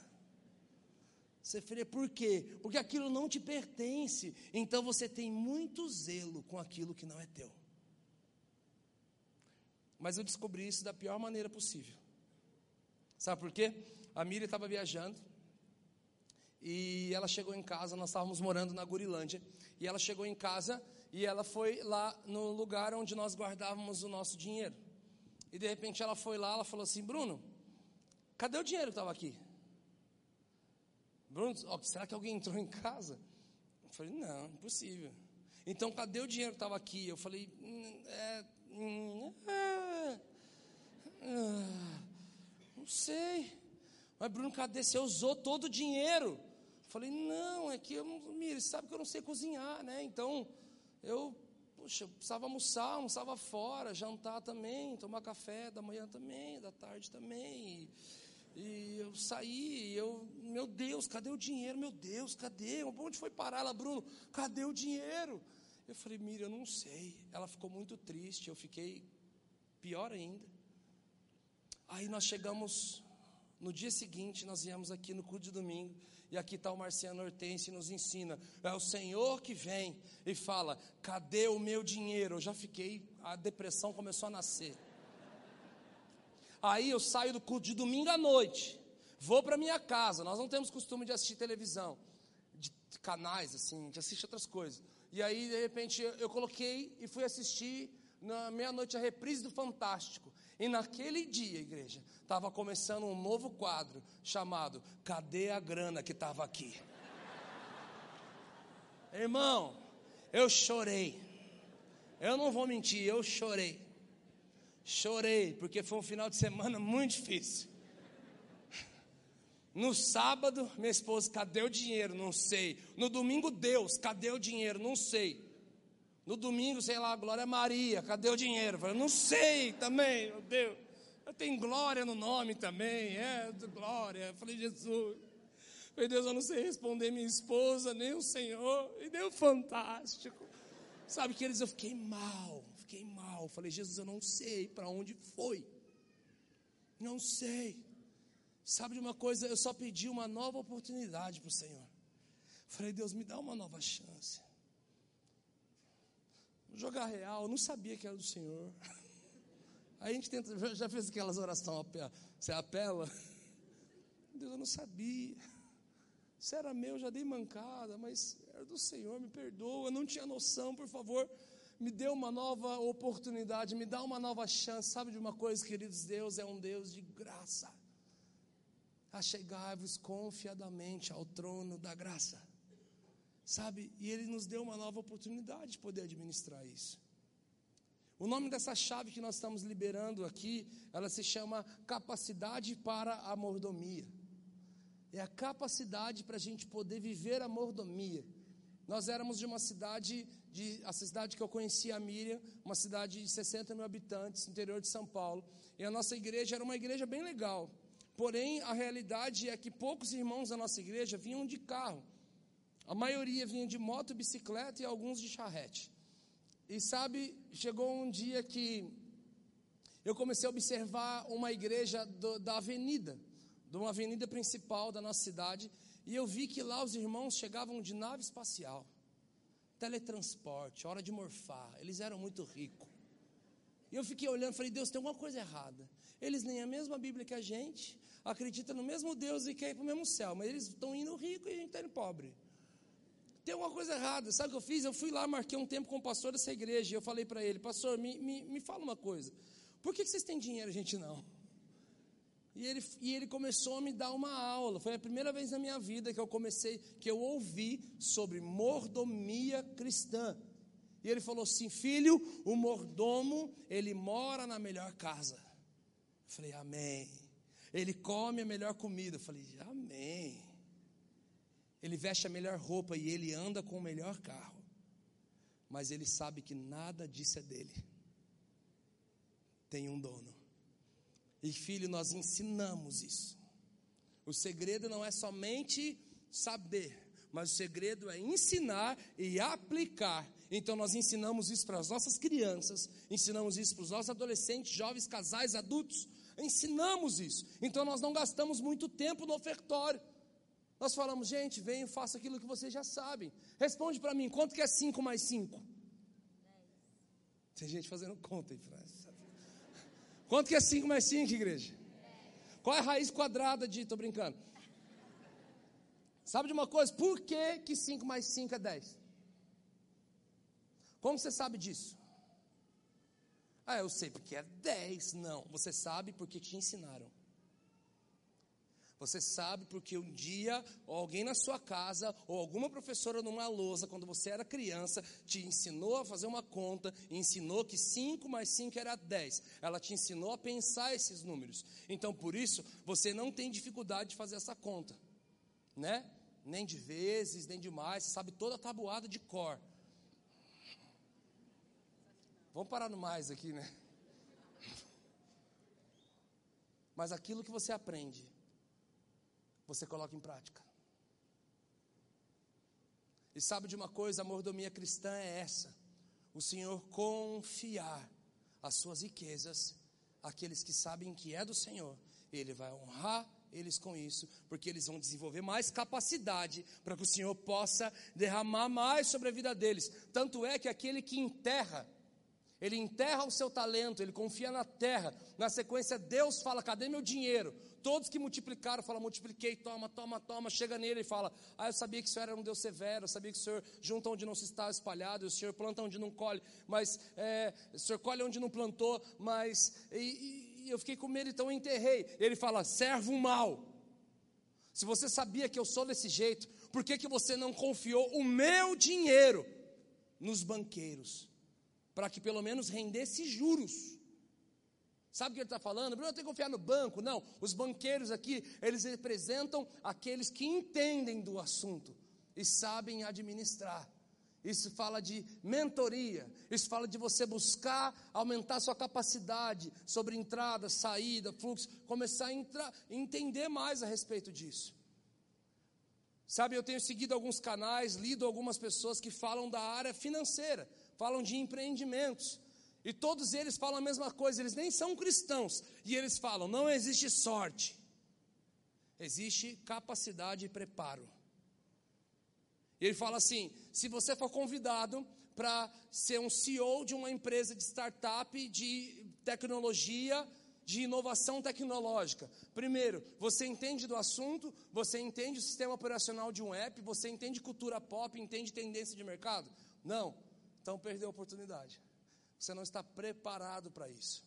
Você freia por quê? Porque aquilo não te pertence. Então você tem muito zelo com aquilo que não é teu. Mas eu descobri isso da pior maneira possível. Sabe por quê? A Miriam estava viajando e ela chegou em casa, nós estávamos morando na Gurilândia, e ela chegou em casa e ela foi lá no lugar onde nós guardávamos o nosso dinheiro. E de repente ela foi lá, ela falou assim: Bruno, cadê o dinheiro que estava aqui? Bruno, será que alguém entrou em casa? Eu falei, não, impossível. Então, cadê o dinheiro que estava aqui? Eu falei, hum, é, é, é, não sei. Mas, Bruno, cadê? Você usou todo o dinheiro. Falei, não, é que, eu, sabe que eu não sei cozinhar, né? Então, eu, poxa, eu precisava almoçar, almoçava fora, jantar também, tomar café da manhã também, da tarde também. E, e eu saí, eu, meu Deus, cadê o dinheiro? Meu Deus, cadê? Onde foi parar ela, Bruno? Cadê o dinheiro? Eu falei, Miriam, eu não sei. Ela ficou muito triste, eu fiquei pior ainda. Aí nós chegamos, no dia seguinte, nós viemos aqui no culto de domingo, e aqui está o Marciano Hortense nos ensina. É o Senhor que vem e fala: cadê o meu dinheiro? Eu já fiquei, a depressão começou a nascer. Aí eu saio do culto de domingo à noite, vou para minha casa. Nós não temos costume de assistir televisão, de canais assim, a gente assiste outras coisas. E aí, de repente, eu coloquei e fui assistir na meia-noite a reprise do Fantástico. E naquele dia, igreja, estava começando um novo quadro chamado Cadê a grana que estava aqui? Irmão, eu chorei. Eu não vou mentir, eu chorei. Chorei, porque foi um final de semana <laughs> muito difícil. No sábado, minha esposa, cadê o dinheiro? Não sei. No domingo, Deus, cadê o dinheiro? Não sei. No domingo, sei lá, Glória Maria, cadê o dinheiro? Eu não sei também, meu Deus. Eu tenho glória no nome também, é, glória. Eu falei, Jesus. Falei, Deus, eu não sei responder minha esposa, nem o Senhor. E deu fantástico. Sabe, que eles eu fiquei mal fiquei mal. Falei, Jesus, eu não sei para onde foi. Não sei. Sabe de uma coisa? Eu só pedi uma nova oportunidade para o Senhor. Falei, Deus, me dá uma nova chance. Jogar real, não sabia que era do Senhor. Aí <laughs> a gente tenta, já fez aquelas orações, você apela. <laughs> Deus, eu não sabia. <laughs> Se era meu, já dei mancada, mas era do Senhor, me perdoa, eu não tinha noção, por favor, me dê uma nova oportunidade, me dá uma nova chance. Sabe de uma coisa, queridos? Deus é um Deus de graça. Achegai-vos confiadamente ao trono da graça. Sabe? E Ele nos deu uma nova oportunidade de poder administrar isso. O nome dessa chave que nós estamos liberando aqui, ela se chama capacidade para a mordomia. É a capacidade para a gente poder viver a mordomia. Nós éramos de uma cidade, de, a cidade que eu conhecia, a Miriam, uma cidade de 60 mil habitantes, interior de São Paulo. E a nossa igreja era uma igreja bem legal. Porém, a realidade é que poucos irmãos da nossa igreja vinham de carro. A maioria vinha de moto, bicicleta e alguns de charrete. E sabe, chegou um dia que eu comecei a observar uma igreja do, da avenida, de uma avenida principal da nossa cidade, e eu vi que lá os irmãos chegavam de nave espacial, teletransporte, hora de morfar, eles eram muito ricos. E eu fiquei olhando, falei, Deus, tem alguma coisa errada. Eles nem a mesma Bíblia que a gente, acreditam no mesmo Deus e querem ir para o mesmo céu, mas eles estão indo rico e a gente está indo pobre. Tem alguma coisa errada, sabe o que eu fiz? Eu fui lá, marquei um tempo com o pastor dessa igreja e eu falei para ele, pastor, me, me, me fala uma coisa, por que, que vocês têm dinheiro a gente não? E ele, e ele começou a me dar uma aula. Foi a primeira vez na minha vida que eu comecei, que eu ouvi sobre mordomia cristã. E ele falou assim: Filho, o mordomo, ele mora na melhor casa. Eu falei, Amém. Ele come a melhor comida. Eu falei, Amém. Ele veste a melhor roupa e ele anda com o melhor carro. Mas ele sabe que nada disso é dele. Tem um dono. E filho, nós ensinamos isso. O segredo não é somente saber, mas o segredo é ensinar e aplicar. Então nós ensinamos isso para as nossas crianças, ensinamos isso para os nossos adolescentes, jovens, casais, adultos. Ensinamos isso. Então nós não gastamos muito tempo no ofertório. Nós falamos, gente, venham, faça aquilo que vocês já sabem. Responde para mim, quanto que é 5 mais 5? Tem gente fazendo conta aí, França. Quanto que é 5 mais 5, igreja? Qual é a raiz quadrada de. Estou brincando. Sabe de uma coisa? Por que, que 5 mais 5 é 10? Como você sabe disso? Ah, eu sei porque é 10. Não, você sabe porque te ensinaram. Você sabe porque um dia alguém na sua casa ou alguma professora numa lousa, quando você era criança, te ensinou a fazer uma conta ensinou que 5 mais 5 era 10. Ela te ensinou a pensar esses números. Então, por isso, você não tem dificuldade de fazer essa conta, né? Nem de vezes, nem de mais, você sabe toda a tabuada de cor. Vamos parar no mais aqui, né? Mas aquilo que você aprende, você coloca em prática. E sabe de uma coisa, a mordomia cristã é essa: o Senhor confiar as suas riquezas àqueles que sabem que é do Senhor. Ele vai honrar eles com isso, porque eles vão desenvolver mais capacidade para que o Senhor possa derramar mais sobre a vida deles. Tanto é que aquele que enterra, ele enterra o seu talento, ele confia na terra. Na sequência, Deus fala: cadê meu dinheiro? Todos que multiplicaram, fala, multipliquei, toma, toma, toma, chega nele e fala, ah, eu sabia que o Senhor era um Deus severo, eu sabia que o Senhor junta onde não se está espalhado, o Senhor planta onde não colhe, mas é, o Senhor colhe onde não plantou, mas e, e eu fiquei com medo, então eu enterrei. Ele fala, servo mal. Se você sabia que eu sou desse jeito, por que, que você não confiou o meu dinheiro nos banqueiros? Para que pelo menos rendesse juros. Sabe o que ele está falando? Não tem que confiar no banco. Não, os banqueiros aqui, eles representam aqueles que entendem do assunto e sabem administrar. Isso fala de mentoria, isso fala de você buscar aumentar sua capacidade sobre entrada, saída, fluxo, começar a entrar, entender mais a respeito disso. Sabe, eu tenho seguido alguns canais, lido algumas pessoas que falam da área financeira, falam de empreendimentos. E todos eles falam a mesma coisa, eles nem são cristãos. E eles falam: não existe sorte, existe capacidade e preparo. E ele fala assim: se você for convidado para ser um CEO de uma empresa de startup de tecnologia, de inovação tecnológica. Primeiro, você entende do assunto, você entende o sistema operacional de um app, você entende cultura pop, entende tendência de mercado? Não. Então perdeu a oportunidade. Você não está preparado para isso.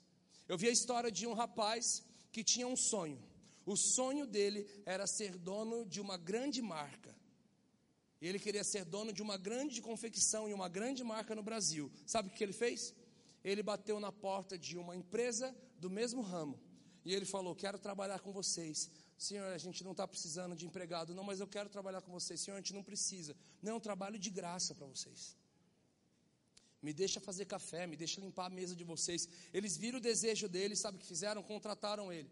Eu vi a história de um rapaz que tinha um sonho. O sonho dele era ser dono de uma grande marca. Ele queria ser dono de uma grande confecção e uma grande marca no Brasil. Sabe o que ele fez? Ele bateu na porta de uma empresa do mesmo ramo. E ele falou: Quero trabalhar com vocês. Senhor, a gente não está precisando de empregado, não, mas eu quero trabalhar com vocês. Senhor, a gente não precisa. Não é um trabalho de graça para vocês. Me deixa fazer café, me deixa limpar a mesa de vocês. Eles viram o desejo dele, sabe o que fizeram? Contrataram ele.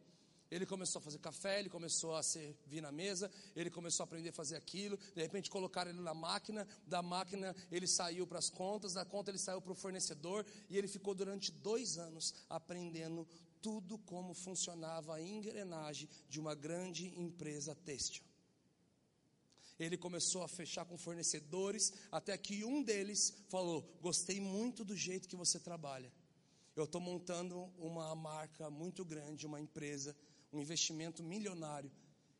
Ele começou a fazer café, ele começou a servir na mesa, ele começou a aprender a fazer aquilo. De repente colocaram ele na máquina, da máquina ele saiu para as contas, da conta ele saiu para o fornecedor e ele ficou durante dois anos aprendendo tudo como funcionava a engrenagem de uma grande empresa têxtil. Ele começou a fechar com fornecedores, até que um deles falou: Gostei muito do jeito que você trabalha. Eu estou montando uma marca muito grande, uma empresa um investimento milionário.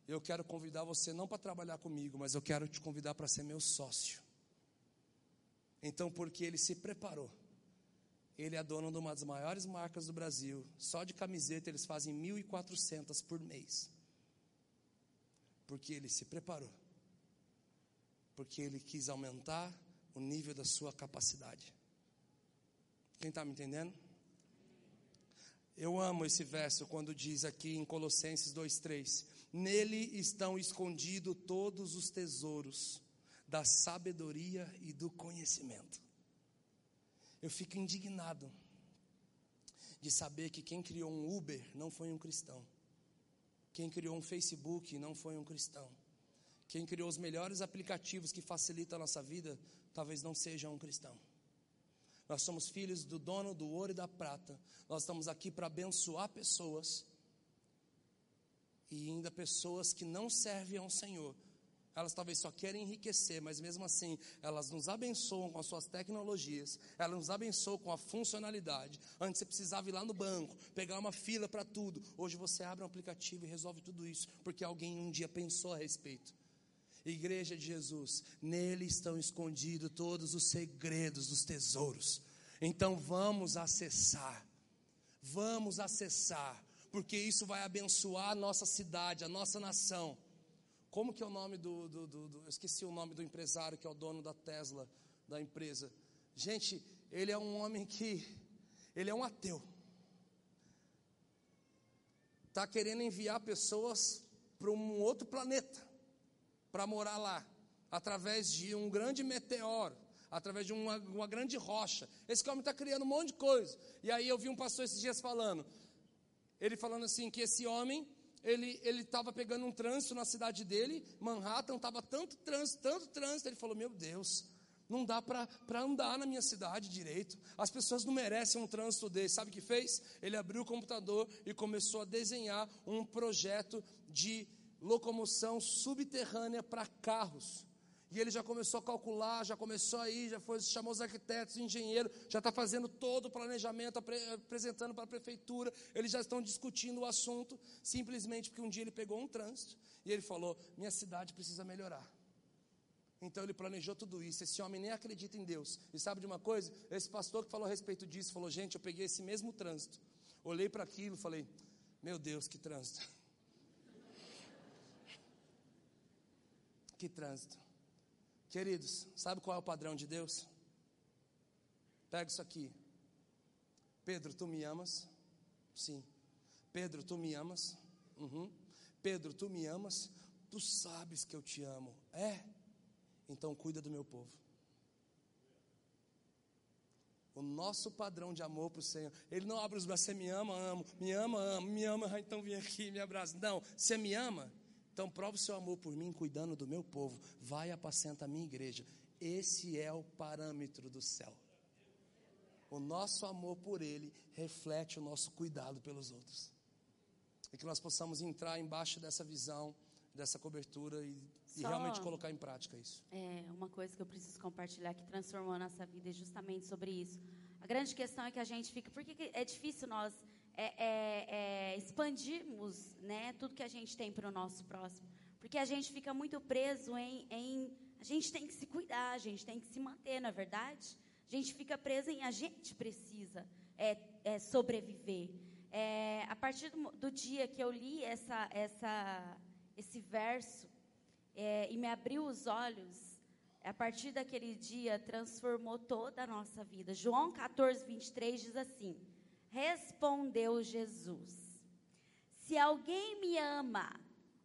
Eu quero convidar você não para trabalhar comigo, mas eu quero te convidar para ser meu sócio. Então, porque ele se preparou, ele é dono de uma das maiores marcas do Brasil. Só de camiseta eles fazem 1.400 por mês. Porque ele se preparou. Porque ele quis aumentar o nível da sua capacidade. Quem está me entendendo? Eu amo esse verso quando diz aqui em Colossenses 2:3, nele estão escondidos todos os tesouros da sabedoria e do conhecimento. Eu fico indignado de saber que quem criou um Uber não foi um cristão. Quem criou um Facebook não foi um cristão. Quem criou os melhores aplicativos que facilitam a nossa vida talvez não seja um cristão. Nós somos filhos do dono do ouro e da prata. Nós estamos aqui para abençoar pessoas. E ainda pessoas que não servem ao Senhor. Elas talvez só querem enriquecer, mas mesmo assim, elas nos abençoam com as suas tecnologias, elas nos abençoam com a funcionalidade. Antes você precisava ir lá no banco, pegar uma fila para tudo. Hoje você abre um aplicativo e resolve tudo isso, porque alguém um dia pensou a respeito. Igreja de Jesus, nele estão escondidos todos os segredos dos tesouros. Então vamos acessar, vamos acessar, porque isso vai abençoar a nossa cidade, a nossa nação. Como que é o nome do, do, do, do, Eu esqueci o nome do empresário que é o dono da Tesla, da empresa. Gente, ele é um homem que. Ele é um ateu. Está querendo enviar pessoas para um outro planeta para morar lá, através de um grande meteoro, através de uma, uma grande rocha. Esse homem está criando um monte de coisa. E aí eu vi um pastor esses dias falando, ele falando assim que esse homem ele ele estava pegando um trânsito na cidade dele, Manhattan, estava tanto trânsito, tanto trânsito, ele falou: Meu Deus, não dá para andar na minha cidade direito. As pessoas não merecem um trânsito desse. Sabe o que fez? Ele abriu o computador e começou a desenhar um projeto de locomoção subterrânea para carros. E ele já começou a calcular, já começou aí, já foi, chamou os arquitetos, engenheiro, já está fazendo todo o planejamento, apresentando para a prefeitura. Eles já estão discutindo o assunto, simplesmente porque um dia ele pegou um trânsito e ele falou: minha cidade precisa melhorar. Então ele planejou tudo isso. Esse homem nem acredita em Deus. E sabe de uma coisa? Esse pastor que falou a respeito disso falou: gente, eu peguei esse mesmo trânsito, olhei para aquilo, falei: meu Deus, que trânsito. Que trânsito. Queridos, sabe qual é o padrão de Deus? Pega isso aqui. Pedro, tu me amas? Sim. Pedro, tu me amas? Uhum. Pedro, tu me amas? Tu sabes que eu te amo. É? Então cuida do meu povo. O nosso padrão de amor para o Senhor. Ele não abre os braços, você me ama, amo, me ama, amo, me ama, então vem aqui, me abraça. Não, você me ama, então, prova o seu amor por mim, cuidando do meu povo. Vai apacenta a minha igreja. Esse é o parâmetro do céu. O nosso amor por Ele reflete o nosso cuidado pelos outros. E que nós possamos entrar embaixo dessa visão, dessa cobertura e, e realmente colocar em prática isso. É, uma coisa que eu preciso compartilhar que transformou a nossa vida é justamente sobre isso. A grande questão é que a gente fica. Por que é difícil nós é, é, é, expandirmos né, tudo que a gente tem para o nosso próximo. Porque a gente fica muito preso em, em. A gente tem que se cuidar, a gente tem que se manter, não é verdade? A gente fica preso em a gente precisa é, é, sobreviver. É, a partir do, do, dia que eu li essa, essa, esse verso e me abriu os olhos, a partir daquele dia transformou toda a nossa vida. João 14, 23 diz assim: Respondeu Jesus: Se alguém me ama,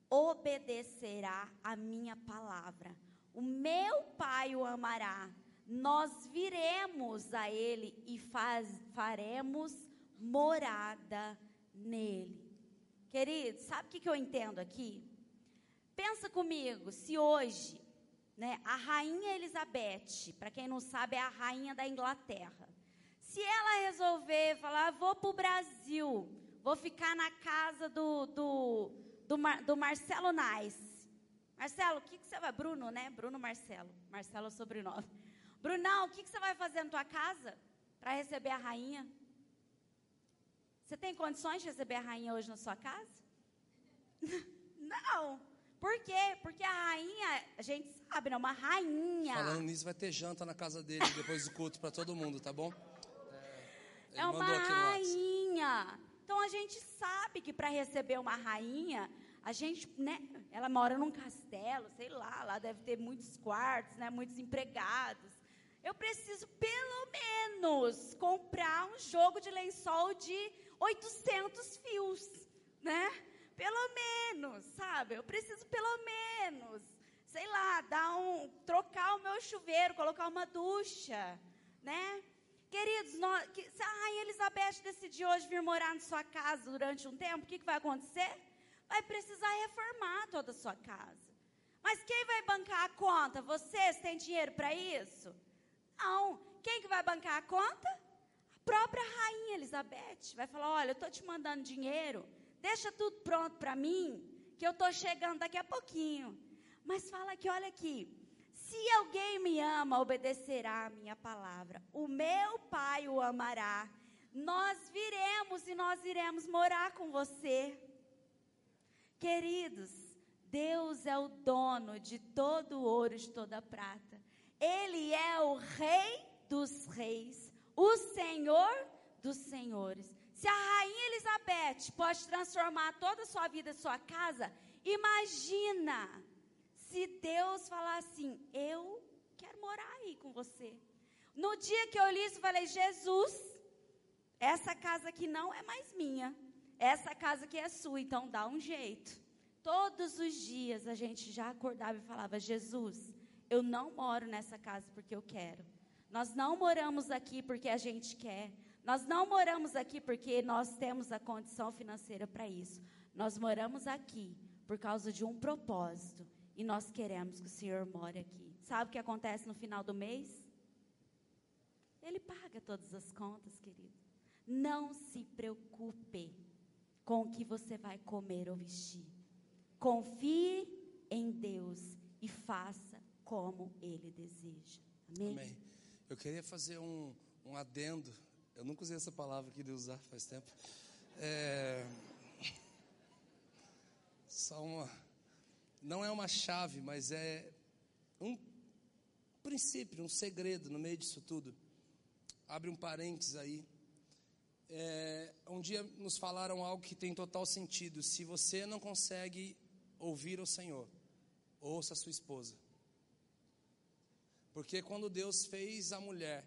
obedecerá a minha palavra. O meu Pai o amará. Nós viremos a ele e faz, faremos morada nele. Queridos, sabe o que, que eu entendo aqui? Pensa comigo, se hoje, né, a rainha Elizabeth, para quem não sabe, é a rainha da Inglaterra. Se ela resolver falar, vou para o Brasil, vou ficar na casa do, do, do, Mar, do Marcelo Nice. Marcelo, o que, que você vai. Bruno, né? Bruno Marcelo. Marcelo é o sobrenome. <laughs> Brunão, o que, que você vai fazer na tua casa para receber a rainha? Você tem condições de receber a rainha hoje na sua casa? <laughs> Não. Por quê? Porque a rainha, a gente sabe, é uma rainha. Falando nisso, vai ter janta na casa dele depois do culto para todo mundo, tá bom? É, é uma rainha. Então a gente sabe que para receber uma rainha, a gente, né, ela mora num castelo, sei lá, lá deve ter muitos quartos, né, muitos empregados. Eu preciso pelo menos comprar um jogo de lençol de 800 fios, né? Pelo menos, sabe? Eu preciso pelo menos, sei lá, dar um, trocar o meu chuveiro, colocar uma ducha, né? Queridos, nós, que, se a Rainha Elizabeth decidir hoje vir morar na sua casa durante um tempo, o que, que vai acontecer? Vai precisar reformar toda a sua casa. Mas quem vai bancar a conta? Vocês têm dinheiro para isso? Não. Quem que vai bancar a conta? própria rainha Elizabeth vai falar: Olha, eu estou te mandando dinheiro, deixa tudo pronto para mim, que eu estou chegando daqui a pouquinho. Mas fala aqui, olha aqui. Se alguém me ama, obedecerá a minha palavra. O meu Pai o amará. Nós viremos e nós iremos morar com você. Queridos, Deus é o dono de todo ouro e de toda prata. Ele é o Rei dos reis o Senhor dos senhores. Se a rainha Elizabeth pode transformar toda a sua vida, sua casa, imagina se Deus falar assim: Eu quero morar aí com você. No dia que eu li isso, eu falei: Jesus, essa casa aqui não é mais minha. Essa casa aqui é sua, então dá um jeito. Todos os dias a gente já acordava e falava: Jesus, eu não moro nessa casa porque eu quero. Nós não moramos aqui porque a gente quer. Nós não moramos aqui porque nós temos a condição financeira para isso. Nós moramos aqui por causa de um propósito. E nós queremos que o Senhor more aqui. Sabe o que acontece no final do mês? Ele paga todas as contas, querido. Não se preocupe com o que você vai comer ou vestir. Confie em Deus e faça como Ele deseja. Amém? Amém. Eu queria fazer um, um adendo. Eu nunca usei essa palavra, queria usar faz tempo. É, só uma. Não é uma chave, mas é um princípio, um segredo no meio disso tudo. Abre um parênteses aí. É, um dia nos falaram algo que tem total sentido. Se você não consegue ouvir o Senhor, ouça a sua esposa. Porque quando Deus fez a mulher,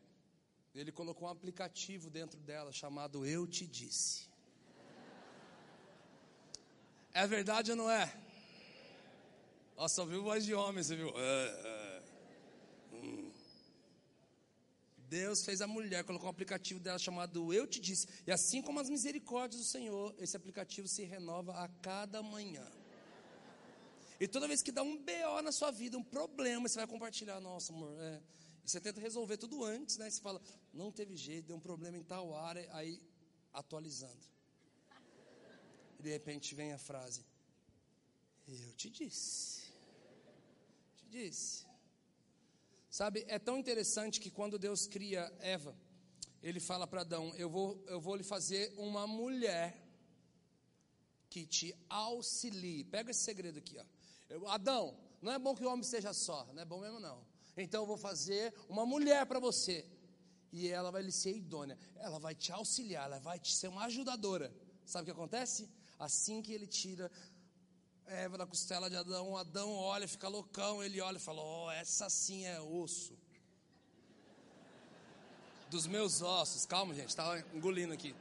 Ele colocou um aplicativo dentro dela chamado Eu Te Disse. É verdade ou não é? Nossa, só viu voz de homem, você viu? É, é. Hum. Deus fez a mulher, colocou um aplicativo dela chamado Eu Te Disse. E assim como as misericórdias do Senhor, esse aplicativo se renova a cada manhã. E toda vez que dá um BO na sua vida, um problema, você vai compartilhar, nossa, amor, é. E você tenta resolver tudo antes, né? Você fala, não teve jeito, deu um problema em tal área, aí atualizando. E de repente vem a frase: Eu te disse. Disse. Sabe, é tão interessante que quando Deus cria Eva, ele fala para Adão: eu vou, eu vou lhe fazer uma mulher que te auxilie. Pega esse segredo aqui, ó. Eu, Adão, não é bom que o homem seja só, não é bom mesmo não. Então eu vou fazer uma mulher para você. E ela vai lhe ser idônea. Ela vai te auxiliar, ela vai te ser uma ajudadora. Sabe o que acontece? Assim que ele tira Eva da costela de Adão, Adão olha, fica loucão, ele olha e fala: "Oh, essa sim é osso dos meus ossos". Calma, gente, estava engolindo aqui.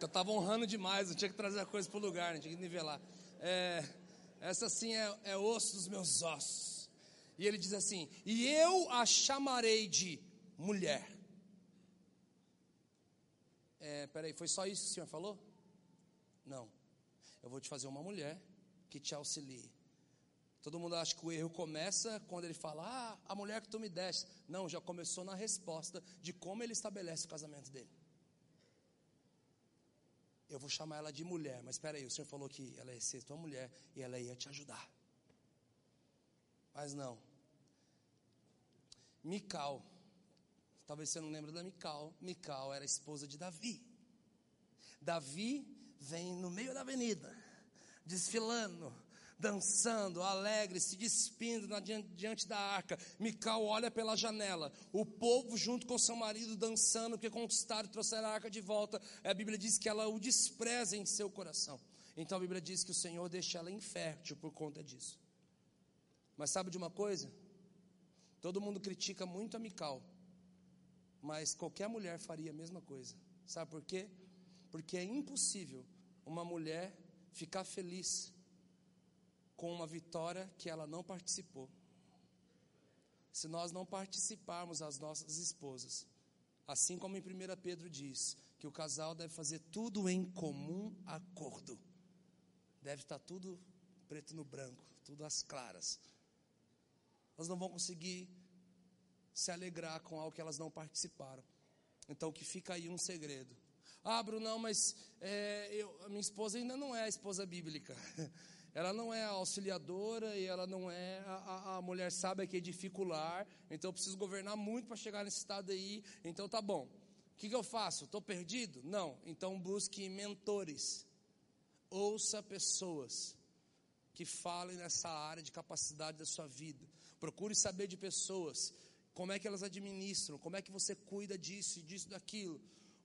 Eu estava honrando demais, eu tinha que trazer a coisa para o lugar, né? tinha que nivelar. É, essa sim é, é osso dos meus ossos. E ele diz assim: E eu a chamarei de mulher. É, peraí, foi só isso que o senhor falou? Não. Eu vou te fazer uma mulher que te auxilie. Todo mundo acha que o erro começa quando ele fala, ah, a mulher que tu me deste. Não, já começou na resposta de como ele estabelece o casamento dele eu vou chamar ela de mulher, mas espera aí, o senhor falou que ela ia ser tua mulher e ela ia te ajudar. Mas não. Mical, talvez você não lembre da Mical, Mical era esposa de Davi. Davi vem no meio da avenida, desfilando, dançando, alegre, se despindo diante da arca. Mical olha pela janela, o povo junto com seu marido dançando, porque conquistaram e trouxeram a arca de volta. A Bíblia diz que ela o despreza em seu coração. Então a Bíblia diz que o Senhor deixa ela infértil por conta disso. Mas sabe de uma coisa? Todo mundo critica muito a Mical, mas qualquer mulher faria a mesma coisa. Sabe por quê? Porque é impossível uma mulher ficar feliz com uma vitória que ela não participou. Se nós não participarmos as nossas esposas, assim como em 1 Pedro diz, que o casal deve fazer tudo em comum acordo. Deve estar tudo preto no branco, tudo às claras. Elas não vão conseguir se alegrar com algo que elas não participaram. Então, que fica aí um segredo. Ah, não, mas é, eu, a minha esposa ainda não é a esposa bíblica. <laughs> ela não é auxiliadora e ela não é a, a, a mulher sábia que edifica o lar, então eu preciso governar muito para chegar nesse estado aí, então tá bom. O que, que eu faço? Estou perdido? Não. Então busque mentores. Ouça pessoas que falem nessa área de capacidade da sua vida. Procure saber de pessoas, como é que elas administram, como é que você cuida disso e disso, daquilo.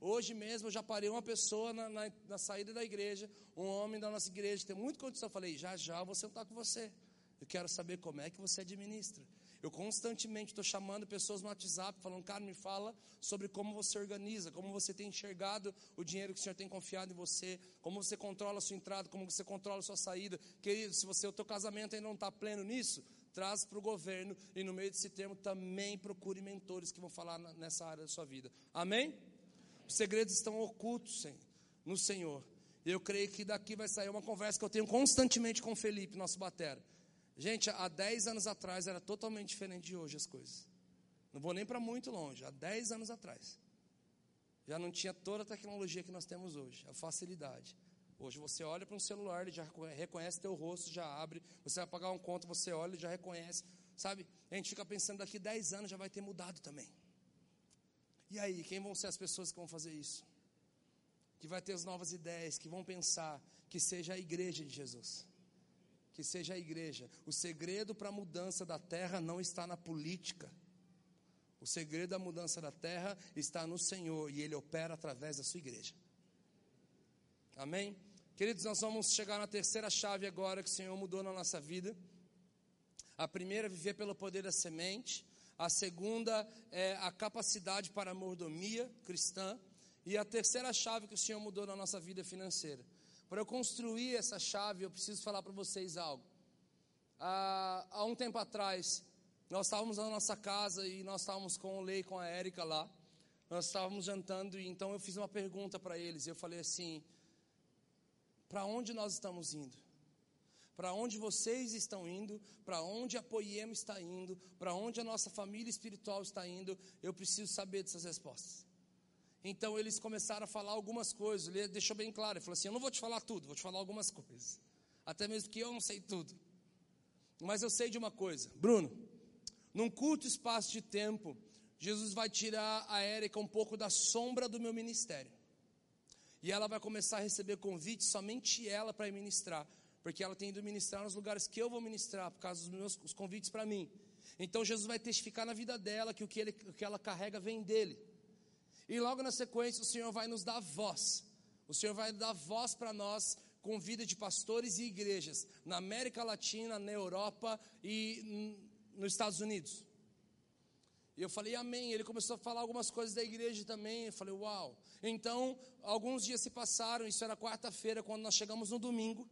Hoje mesmo eu já parei uma pessoa na, na, na, saída da igreja, um homem da nossa igreja, tem muita condição. Eu falei, já já eu vou sentar com você. Eu quero saber como é que você administra. Eu constantemente estou chamando pessoas no WhatsApp, falando, cara, me fala sobre como você organiza, como você tem enxergado o dinheiro que o Senhor tem confiado em você, como você controla a sua entrada, como você controla a sua saída. Querido, se você, o teu casamento ainda não está pleno nisso, traz para o governo e no meio desse termo também procure mentores que vão falar nessa área da sua vida. Amém? Os segredos estão ocultos no Senhor. E eu creio que daqui vai sair uma conversa que eu tenho constantemente com o Felipe, nosso batera. Gente, há 10 anos atrás era totalmente diferente de hoje as coisas. Não vou nem para muito longe, há 10 anos atrás. Já não tinha toda a tecnologia que nós temos hoje, a facilidade. Hoje você olha para um celular, ele já reconhece teu rosto, já abre. Você vai pagar um conto, você olha, ele já reconhece. Sabe? A gente fica pensando daqui 10 anos já vai ter mudado também. E aí, quem vão ser as pessoas que vão fazer isso? Que vai ter as novas ideias, que vão pensar que seja a igreja de Jesus. Que seja a igreja. O segredo para a mudança da terra não está na política. O segredo da mudança da terra está no Senhor e Ele opera através da sua igreja. Amém? Queridos, nós vamos chegar na terceira chave agora que o Senhor mudou na nossa vida. A primeira, viver pelo poder da semente. A segunda é a capacidade para a mordomia cristã. E a terceira chave que o Senhor mudou na nossa vida financeira. Para eu construir essa chave, eu preciso falar para vocês algo. Há, há um tempo atrás, nós estávamos na nossa casa e nós estávamos com o Lei e com a Érica lá. Nós estávamos jantando e então eu fiz uma pergunta para eles. Eu falei assim: para onde nós estamos indo? Para onde vocês estão indo, para onde a Poema está indo, para onde a nossa família espiritual está indo, eu preciso saber dessas respostas. Então eles começaram a falar algumas coisas, ele deixou bem claro, ele falou assim: Eu não vou te falar tudo, vou te falar algumas coisas, até mesmo que eu não sei tudo, mas eu sei de uma coisa, Bruno, num curto espaço de tempo, Jesus vai tirar a Érica um pouco da sombra do meu ministério. E ela vai começar a receber convites, somente ela para ministrar. Porque ela tem ido ministrar nos lugares que eu vou ministrar, por causa dos meus os convites para mim. Então Jesus vai testificar na vida dela que o que, ele, o que ela carrega vem dele. E logo na sequência o Senhor vai nos dar voz. O Senhor vai dar voz para nós com vida de pastores e igrejas na América Latina, na Europa e nos Estados Unidos. E eu falei, amém. Ele começou a falar algumas coisas da igreja também. Eu falei, uau. Então, alguns dias se passaram, isso era quarta-feira, quando nós chegamos no domingo.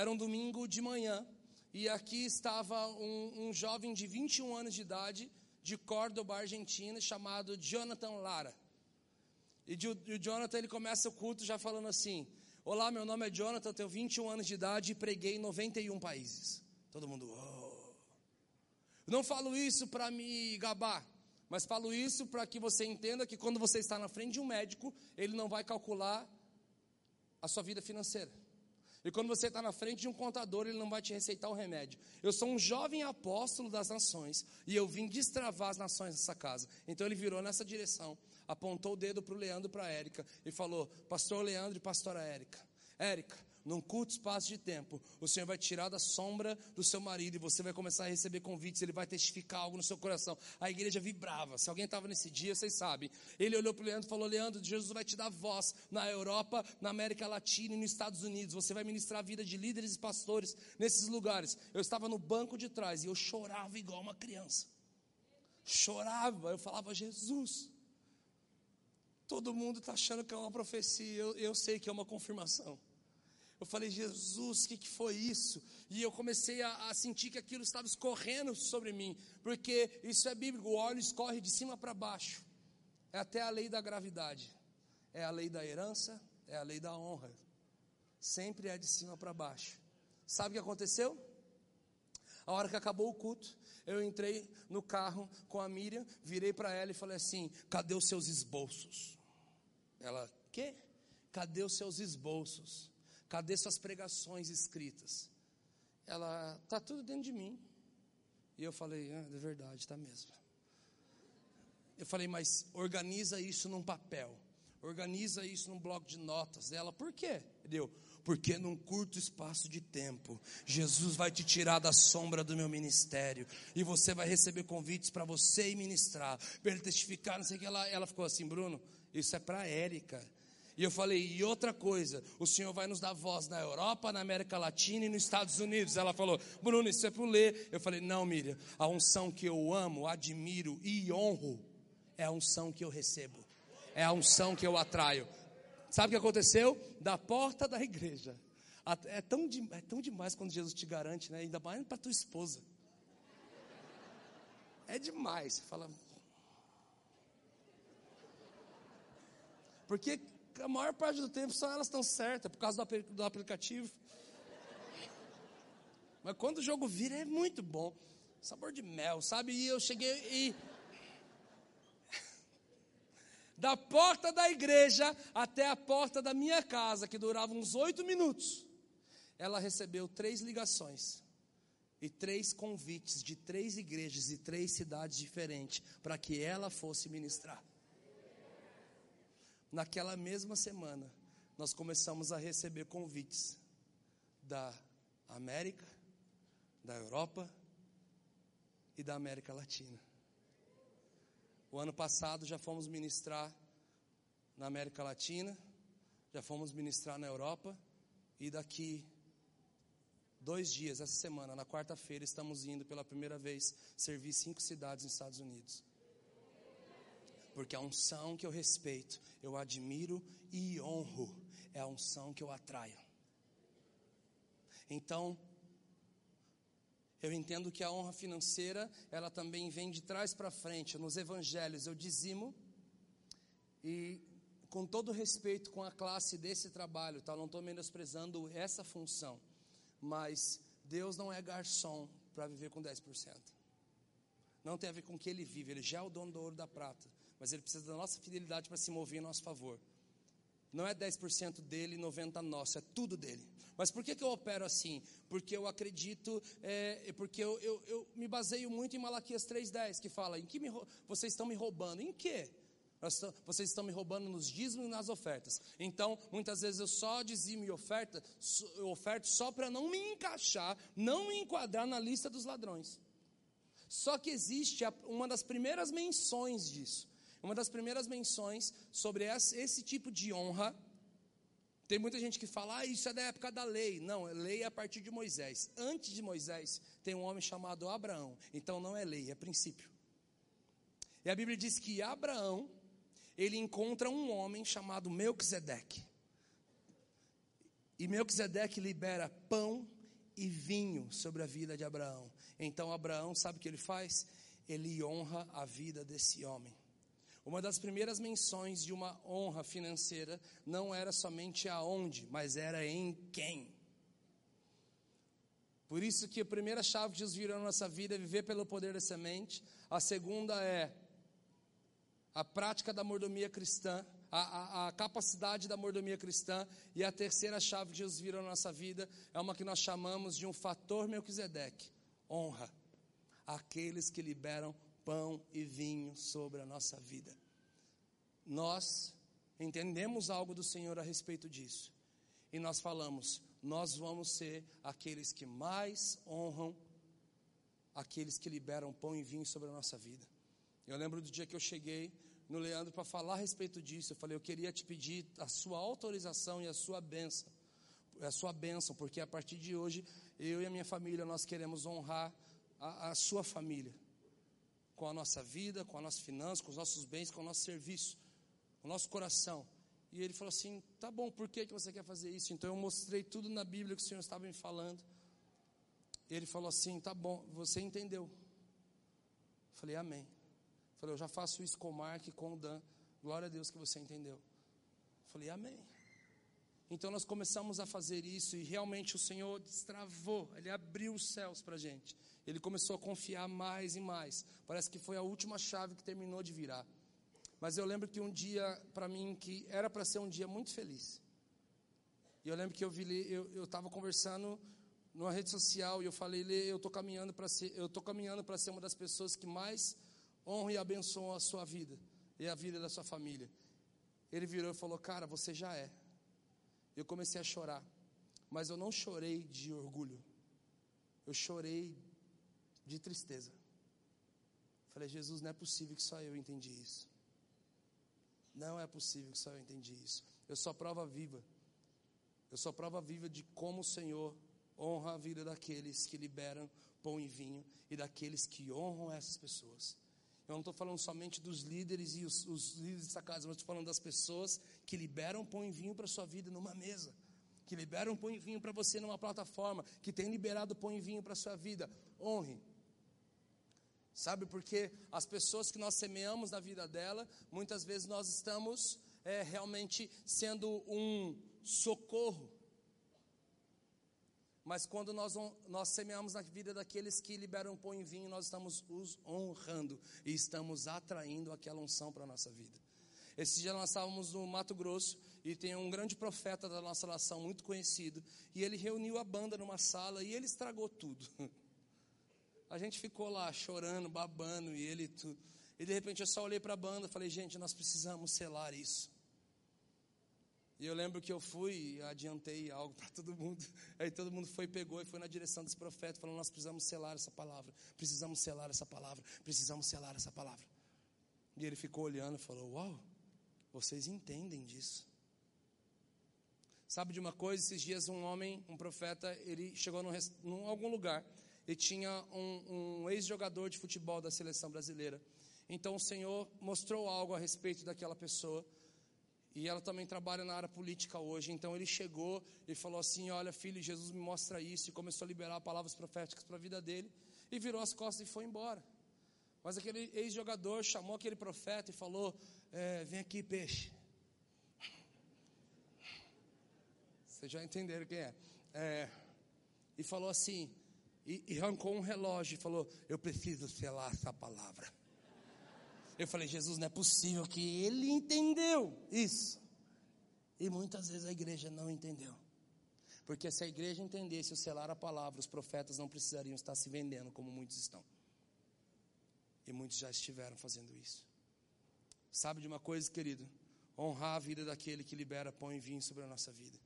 Era um domingo de manhã. E aqui estava um, um jovem de 21 anos de idade, de Córdoba, Argentina, chamado Jonathan Lara. E o Jonathan, ele começa o culto já falando assim: Olá, meu nome é Jonathan, tenho 21 anos de idade e preguei em 91 países. Todo mundo, oh. Não falo isso para me gabar. Mas falo isso para que você entenda que quando você está na frente de um médico, ele não vai calcular a sua vida financeira. E quando você está na frente de um contador, ele não vai te receitar o remédio. Eu sou um jovem apóstolo das nações e eu vim destravar as nações nessa casa. Então ele virou nessa direção, apontou o dedo para o Leandro e para a Érica e falou: Pastor Leandro e Pastora Érica, Érica, num curto espaço de tempo, o Senhor vai tirar da sombra do seu marido e você vai começar a receber convites, ele vai testificar algo no seu coração. A igreja vibrava. Se alguém estava nesse dia, vocês sabem. Ele olhou para o Leandro e falou: Leandro, Jesus vai te dar voz na Europa, na América Latina e nos Estados Unidos. Você vai ministrar a vida de líderes e pastores nesses lugares. Eu estava no banco de trás e eu chorava igual uma criança. Chorava, eu falava: Jesus. Todo mundo está achando que é uma profecia, eu, eu sei que é uma confirmação. Eu falei, Jesus, o que, que foi isso? E eu comecei a, a, sentir que aquilo estava escorrendo sobre mim, porque isso é bíblico, o óleo escorre de cima para baixo. É até a lei da gravidade, é a lei da herança, é a lei da honra. Sempre é de cima para baixo. Sabe o que aconteceu? A hora que acabou o culto, eu entrei no carro com a Miriam, virei para ela e falei assim: cadê os seus esboços? Ela, quê? Cadê os seus esboços? Cadê suas pregações escritas? Ela, está tudo dentro de mim. E eu falei, ah, é verdade, está mesmo. Eu falei, mas organiza isso num papel. Organiza isso num bloco de notas. Ela, por quê? Deu, porque num curto espaço de tempo, Jesus vai te tirar da sombra do meu ministério, e você vai receber convites para você ministrar, para ele testificar, não sei o que. Ela, ela ficou assim, Bruno, isso é para Érica. E eu falei, e outra coisa, o Senhor vai nos dar voz na Europa, na América Latina e nos Estados Unidos. Ela falou, Bruno, isso é para ler. Eu falei, não, Miriam, a unção que eu amo, admiro e honro é a unção que eu recebo, é a unção que eu atraio. Sabe o que aconteceu? Da porta da igreja. É tão, é tão demais quando Jesus te garante, né? ainda mais para tua esposa. É demais. Você fala. Porque a maior parte do tempo só elas estão certas, por causa do, do aplicativo. Mas quando o jogo vira é muito bom. Sabor de mel, sabe? E eu cheguei e. <laughs> Da porta da igreja até a porta da minha casa, que durava uns oito minutos, ela recebeu três ligações e três convites de três igrejas e três cidades diferentes para que ela fosse ministrar. Naquela mesma semana, nós começamos a receber convites da América, da Europa e da América Latina. O ano passado já fomos ministrar na América Latina, já fomos ministrar na Europa e daqui dois dias, essa semana, na quarta-feira, estamos indo pela primeira vez servir cinco cidades nos Estados Unidos porque a unção que eu respeito, eu admiro e honro, é a unção que eu atraio. Então, eu entendo que a honra financeira, ela também vem de trás para frente. Nos evangelhos eu dizimo e com todo respeito com a classe desse trabalho, tá? Não estou menosprezando essa função, mas Deus não é garçom para viver com 10%. Não tem a ver com o que ele vive, ele já é o dono do ouro da prata mas ele precisa da nossa fidelidade para se mover em nosso favor. Não é 10% dele e 90% nosso, é tudo dele. Mas por que, que eu opero assim? Porque eu acredito, é, porque eu, eu, eu, me baseio muito em Malaquias 3,10, que fala: em que me, vocês estão me roubando? Em quê? Vocês estão me roubando nos dízimos e nas ofertas. Então, muitas vezes eu só dizimo e oferta, eu oferto só para não me encaixar, não me enquadrar na lista dos ladrões. Só que existe uma das primeiras menções disso. Uma das primeiras menções sobre esse tipo de honra. Tem muita gente que fala, ah, isso é da época da lei. Não, é lei a partir de Moisés. Antes de Moisés, tem um homem chamado Abraão. Então não é lei, é princípio. E a Bíblia diz que Abraão, ele encontra um homem chamado Melquisedeque. E Melquisedeque libera pão e vinho sobre a vida de Abraão. Então Abraão, sabe o que ele faz? Ele honra a vida desse homem. Uma das primeiras menções de uma honra financeira não era somente aonde, mas era em quem. Por isso que a primeira chave que Jesus virou na nossa vida é viver pelo poder da semente. A segunda é a prática da mordomia cristã, a, a, a, capacidade da mordomia cristã. E a terceira chave que Jesus virou na nossa vida é uma que nós chamamos de um fator Melquisedeque: honra. Aqueles que liberam pão e vinho sobre a nossa vida. Nós entendemos algo do Senhor a respeito disso. E nós falamos, nós vamos ser aqueles que mais honram aqueles que liberam pão e vinho sobre a nossa vida. Eu lembro do dia que eu cheguei no Leandro para falar a respeito disso. Eu falei, eu queria te pedir a sua autorização e a sua bênção. A sua bênção, porque a partir de hoje, eu e a minha família, nós queremos honrar a, a sua família com a nossa vida, com a nossa finança, com os nossos bens, com o nosso serviço, com o nosso coração. E ele falou assim: tá bom, por que, que você quer fazer isso? Então eu mostrei tudo na Bíblia que o Senhor estava me falando. Ele falou assim: tá bom, você entendeu. Eu falei, amém. Eu falei, eu já faço isso com o Mark e com o Dan. Glória a Deus que você entendeu. Eu falei, amém. Então nós começamos a fazer isso e realmente o Senhor destravou, Ele abriu os céus para a gente. Ele começou a confiar mais e mais. Parece que foi a última chave que terminou de virar. Mas eu lembro que um dia, para mim, que era para ser um dia muito feliz. E eu lembro que eu vi, eu estava conversando numa rede social e eu falei, Lê, eu estou caminhando para ser, eu estou caminhando para ser uma das pessoas que mais honram e abençoam a sua vida e a vida da sua família. Ele virou e falou, cara, você já é. Eu comecei a chorar, mas eu não chorei de orgulho. Eu chorei de tristeza. Falei, Jesus, não é possível que só eu entendi isso. Não é possível que só eu entendi isso. Eu sou prova viva. Eu sou prova viva de como o Senhor honra a vida daqueles que liberam pão e vinho e daqueles que honram essas pessoas. Eu não estou falando somente dos líderes e os, os líderes dessa casa, mas estou falando das pessoas que liberam pão e vinho para a sua vida numa mesa, que liberam pão e vinho para você numa plataforma, que tem liberado pão e vinho para sua vida. Honre. Sabe, porque as pessoas que nós semeamos na vida dela, muitas vezes nós estamos é, realmente sendo um socorro. Mas quando nós, nós semeamos na vida daqueles que liberam pão e vinho, nós estamos os honrando e estamos atraindo aquela unção para a nossa vida. Esse dia nós estávamos no Mato Grosso e tem um grande profeta da nossa nação, muito conhecido, e ele reuniu a banda numa sala e ele estragou tudo. <laughs> A gente ficou lá chorando, babando e ele tudo. E de repente eu só olhei para a banda e falei, gente, nós precisamos selar isso. E eu lembro que eu fui e adiantei algo para todo mundo. <laughs> Aí todo mundo foi, pegou e foi na direção desse profeta, falando: Nós precisamos selar essa palavra, precisamos selar essa palavra, precisamos selar essa palavra. E ele ficou olhando e falou: Uau, vocês entendem disso. Sabe de uma coisa? Esses dias um homem, um profeta, ele chegou num, num algum lugar e tinha um, um ex-jogador de futebol da seleção brasileira. Então o Senhor mostrou algo a respeito daquela pessoa. E ela também trabalha na área política hoje. Então ele chegou e falou assim: Olha, filho, Jesus me mostra isso. E começou a liberar palavras proféticas para a vida dele. E virou as costas e foi embora. Mas aquele ex-jogador chamou aquele profeta e falou: é, Vem aqui, peixe. Vocês já entenderam quem é. é e falou assim: e, e arrancou um relógio e falou: Eu preciso selar essa palavra. Eu falei: Jesus, não é possível que ele entendeu isso. E muitas vezes a igreja não entendeu. Porque se a igreja entendesse o selar a palavra, os profetas não precisariam estar se vendendo como muitos estão. E muitos já estiveram fazendo isso. Sabe de uma coisa, querido? Honrar a vida daquele que libera pão e vinho sobre a nossa vida.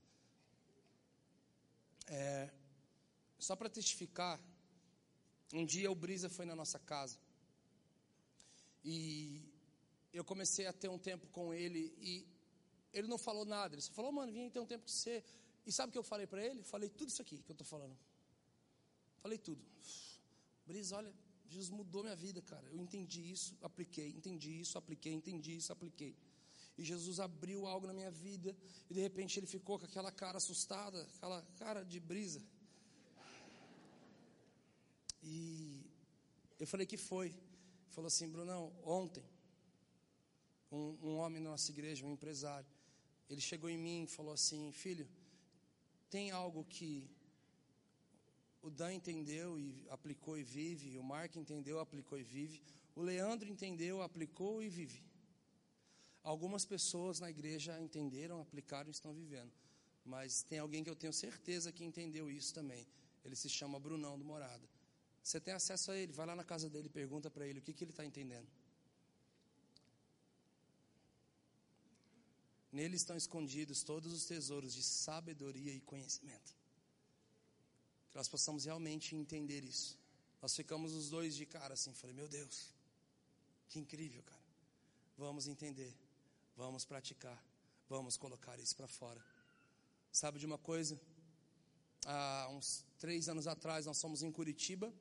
É, só para testificar, um dia o Brisa foi na nossa casa. E eu comecei a ter um tempo com ele e ele não falou nada. Ele só falou, mano, vim ter um tempo com você. E sabe o que eu falei para ele? Falei tudo isso aqui que eu estou falando. Falei tudo. Brisa, olha, Jesus mudou minha vida, cara. Eu entendi isso, apliquei, entendi isso, apliquei, entendi isso, apliquei. E Jesus abriu algo na minha vida e de repente ele ficou com aquela cara assustada, aquela cara de brisa. E eu falei que foi. Ele falou assim, Brunão, ontem um, um homem na nossa igreja, um empresário, ele chegou em mim e falou assim, filho, tem algo que o Dan entendeu e aplicou e vive, o Mark entendeu, aplicou e vive, o Leandro entendeu, aplicou e vive. Algumas pessoas na igreja entenderam, aplicaram e estão vivendo. Mas tem alguém que eu tenho certeza que entendeu isso também. Ele se chama Brunão do Morada. Você tem acesso a ele, vai lá na casa dele e pergunta para ele o que, que ele está entendendo. Nele estão escondidos todos os tesouros de sabedoria e conhecimento. Que nós possamos realmente entender isso. Nós ficamos os dois de cara assim, falei, meu Deus, que incrível, cara. Vamos entender, vamos praticar, vamos colocar isso para fora. Sabe de uma coisa? Há uns três anos atrás nós fomos em Curitiba.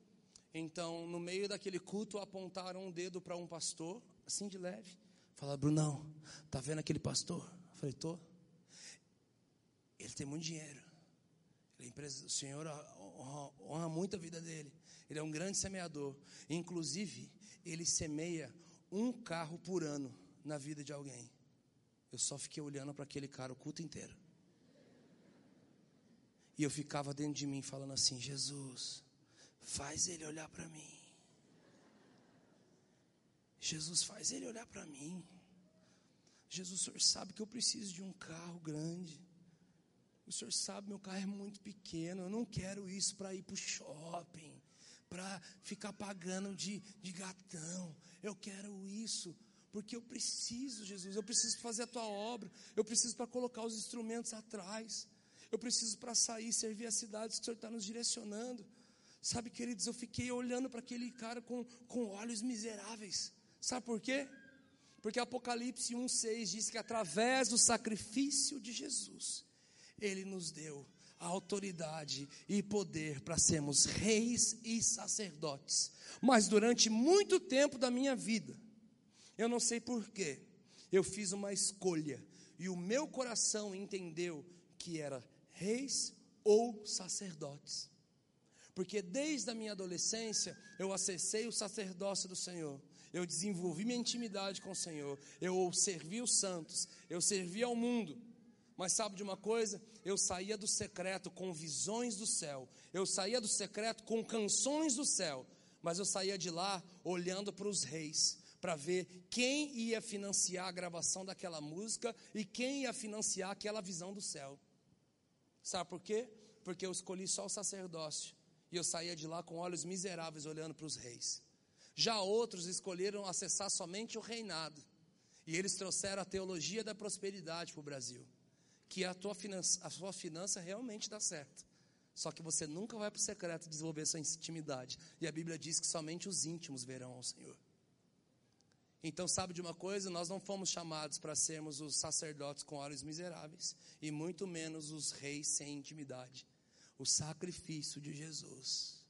Então, no meio daquele culto, apontaram um dedo para um pastor, assim de leve. Falaram, Brunão, tá vendo aquele pastor? Falei, tô. Ele tem muito dinheiro. É empresa, o Senhor honra, honra muito a vida dele. Ele é um grande semeador. Inclusive, ele semeia um carro por ano na vida de alguém. Eu só fiquei olhando para aquele cara o culto inteiro. E eu ficava dentro de mim falando assim: Jesus, faz ele olhar para mim. Jesus, faz ele olhar para mim. Jesus, o senhor sabe que eu preciso de um carro grande. O senhor sabe, meu carro é muito pequeno. Eu não quero isso para ir para o shopping, para ficar pagando de, de gatão. Eu quero isso porque eu preciso, Jesus. Eu preciso fazer a tua obra. Eu preciso para colocar os instrumentos atrás. Eu preciso para sair servir as cidades que o Senhor está nos direcionando. Sabe, queridos, eu fiquei olhando para aquele cara com, com olhos miseráveis. Sabe por quê? Porque Apocalipse 1,6 diz que através do sacrifício de Jesus, Ele nos deu a autoridade e poder para sermos reis e sacerdotes. Mas durante muito tempo da minha vida, eu não sei porquê, eu fiz uma escolha e o meu coração entendeu que era reis ou sacerdotes. Porque desde a minha adolescência eu acessei o sacerdócio do Senhor eu desenvolvi minha intimidade com o Senhor, eu servi os santos, eu servi ao mundo. Mas sabe de uma coisa? Eu saía do secreto com visões do céu, eu saía do secreto com canções do céu, mas eu saía de lá olhando para os reis, para ver quem ia financiar a gravação daquela música e quem ia financiar aquela visão do céu. Sabe por quê? Porque eu escolhi só o sacerdócio e eu saía de lá com olhos miseráveis olhando para os reis. Já outros escolheram acessar somente o reinado. E eles trouxeram a teologia da prosperidade para o Brasil. Que a tua, finança, a sua finança realmente dá certo. Só que você nunca vai para o secreto desenvolver sua intimidade. E a Bíblia diz que somente os íntimos verão ao Senhor. Então, sabe de uma coisa? Nós não fomos chamados para sermos os sacerdotes com olhos miseráveis, e muito menos os reis sem intimidade. O sacrifício de Jesus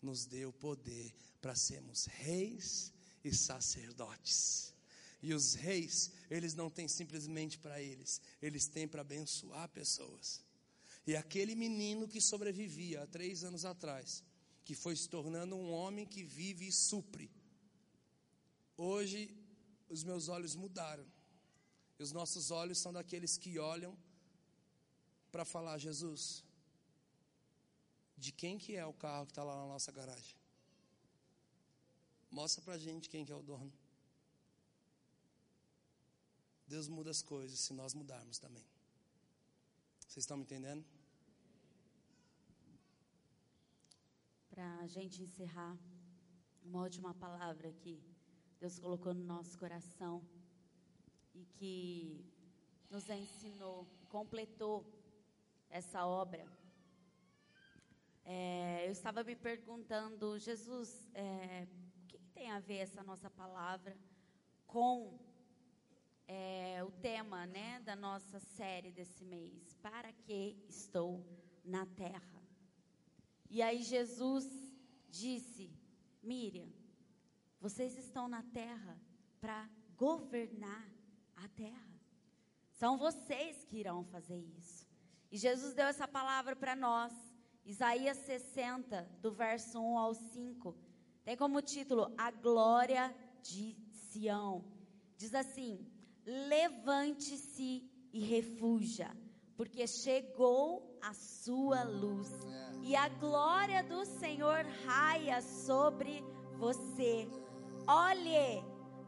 nos deu poder para sermos reis e sacerdotes. E os reis, eles não têm simplesmente para eles, eles têm para abençoar pessoas. E aquele menino que sobrevivia há três anos atrás, que foi se tornando um homem que vive e supre. Hoje, os meus olhos mudaram. E os nossos olhos são daqueles que olham para falar: Jesus, de quem que é o carro que está lá na nossa garagem? Mostra para a gente quem que é o dono. Deus muda as coisas se nós mudarmos também. Vocês estão me entendendo? Para a gente encerrar, uma última palavra que Deus colocou no nosso coração e que nos ensinou, completou essa obra. É, eu estava me perguntando, Jesus, é, o que, que, tem a ver essa nossa palavra com é, o tema né, da nossa série desse mês? Para que estou na terra? E aí Jesus disse: Miriam, vocês estão na terra para governar a terra. São vocês que irão fazer isso. E Jesus deu essa palavra para nós. Isaías 60, do verso 1 ao 5, tem como título A Glória de Sião. Diz assim: Levante-se e refuja, porque chegou a sua luz, e a glória do Senhor raia sobre você. Olhe,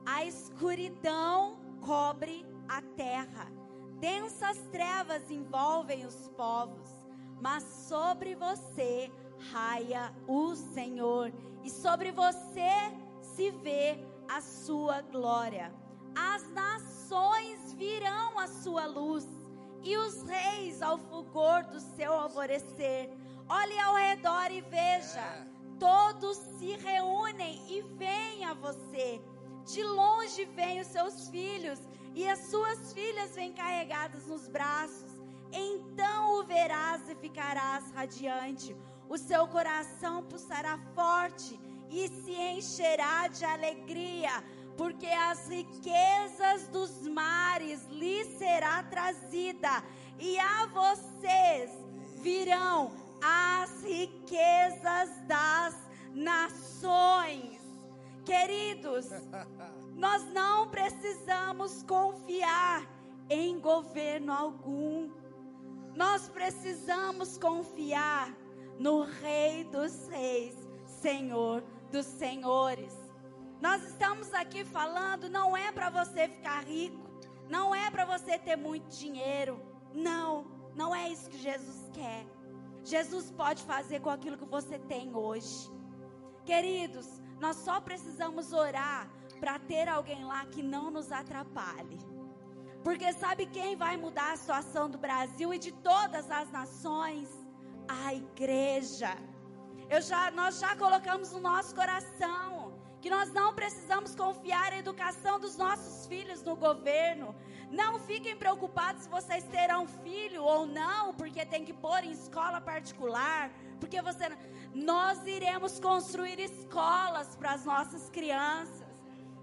a escuridão cobre a terra. Densas trevas envolvem os povos, mas sobre você raia o Senhor, e sobre você se vê a sua glória. As nações virão à sua luz, e os reis ao fulgor do seu alvorecer. Olhe ao redor e veja, é. todos se reúnem e vêm a você. De longe vêm os seus filhos e as suas filhas vêm carregadas nos braços. Então o verás e ficarás radiante. O seu coração pulsará forte e se encherá de alegria, porque as riquezas dos mares lhe será trazida, e a vocês virão as riquezas das nações. Queridos, <laughs> nós não precisamos confiar em governo algum. Nós precisamos confiar no Rei dos Reis, Senhor dos Senhores. Nós estamos aqui falando, não é para você ficar rico, não é para você ter muito dinheiro. Não, não é isso que Jesus quer. Jesus pode fazer com aquilo que você tem hoje. Queridos, nós só precisamos orar para ter alguém lá que não nos atrapalhe. Porque sabe quem vai mudar a situação do Brasil e de todas as nações? A igreja. Eu já, nós já colocamos no nosso coração que nós não precisamos confiar a educação dos nossos filhos no governo. Não fiquem preocupados se vocês terão filho ou não, porque tem que pôr em escola particular, porque você nós iremos construir escolas para as nossas crianças.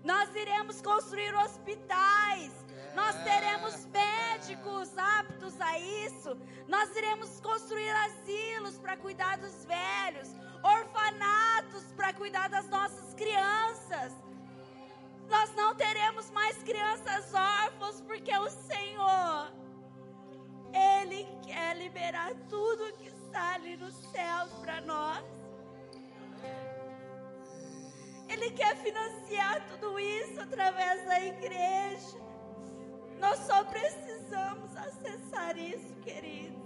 Nós iremos construir hospitais. Nós teremos médicos aptos a isso. Nós iremos construir asilos para cuidar dos velhos, orfanatos para cuidar das nossas crianças. Nós não teremos mais crianças órfãos, porque o Senhor, Ele quer liberar tudo que está ali nos céus para nós. Ele quer financiar tudo isso através da igreja. Nós só precisamos acessar isso, querido.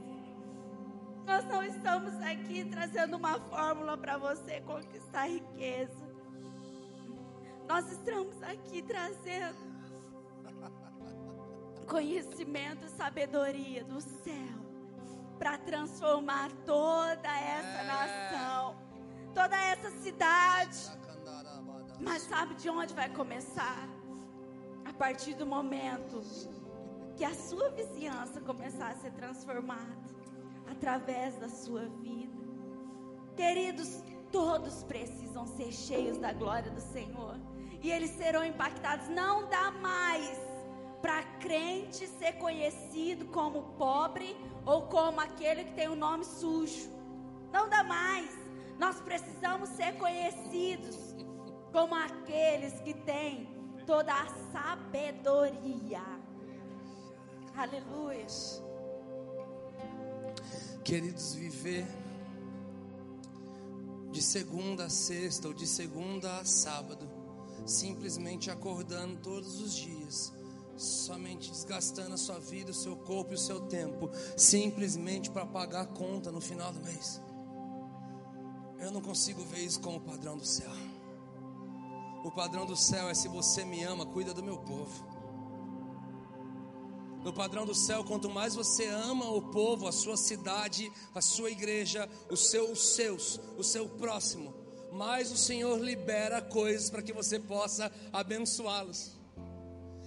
Nós não estamos aqui trazendo uma fórmula para você conquistar riqueza. Nós estamos aqui trazendo conhecimento e sabedoria do céu para transformar toda essa é. nação, toda essa cidade mas sabe de onde vai começar? Partir do momento que a sua vizinhança começar a ser transformada através da sua vida. Queridos, todos precisam ser cheios da glória do Senhor. E eles serão impactados. Não dá mais para crente ser conhecido como pobre ou como aquele que tem o um nome sujo. Não dá mais. Nós precisamos ser conhecidos como aqueles que têm toda a sabedoria. Aleluia. Queridos, viver de segunda a sexta ou de segunda a sábado, simplesmente acordando todos os dias somente desgastando a sua vida, o seu corpo e o seu tempo, simplesmente para pagar a conta no final do mês. Eu não consigo ver isso como padrão do céu. O padrão do céu é se você me ama, cuida do meu povo. No padrão do céu, quanto mais você ama o povo, a sua cidade, a sua igreja, os seus, seus, o seu próximo, mais o Senhor libera coisas para que você possa abençoá-los.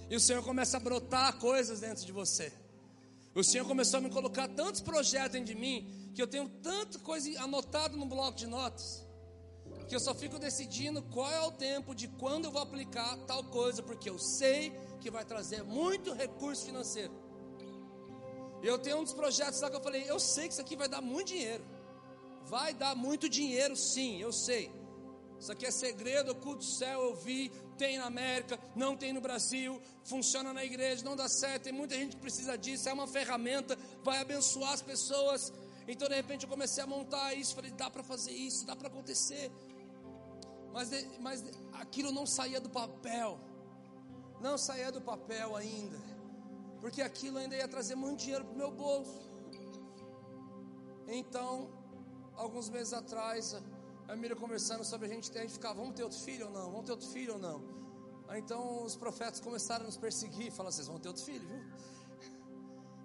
E o Senhor começa a brotar coisas dentro de você. O Senhor começou a me colocar tantos projetos dentro de mim, que eu tenho tanta coisa anotado no bloco de notas, que eu só fico decidindo qual é o tempo de quando eu vou aplicar tal coisa, porque eu sei que vai trazer muito recurso financeiro. Eu tenho um dos projetos lá que eu falei, eu sei que isso aqui vai dar muito dinheiro. Vai dar muito dinheiro, sim, eu sei. Isso aqui é segredo, oculto do céu, eu vi, tem na América, não tem no Brasil, funciona na igreja, não dá certo, tem muita gente que precisa disso, é uma ferramenta, vai abençoar as pessoas. Então de repente eu comecei a montar isso, falei, dá para fazer isso, dá para acontecer. Mas, mas aquilo não saía do papel, não saía do papel ainda, porque aquilo ainda ia trazer muito dinheiro para o meu bolso. Então, alguns meses atrás, a Miriam conversando sobre a gente a gente ficava, vamos ter outro filho ou não? Vamos ter outro filho ou não? Aí, então os profetas começaram a nos perseguir falaram, vocês vão ter outro filho, viu?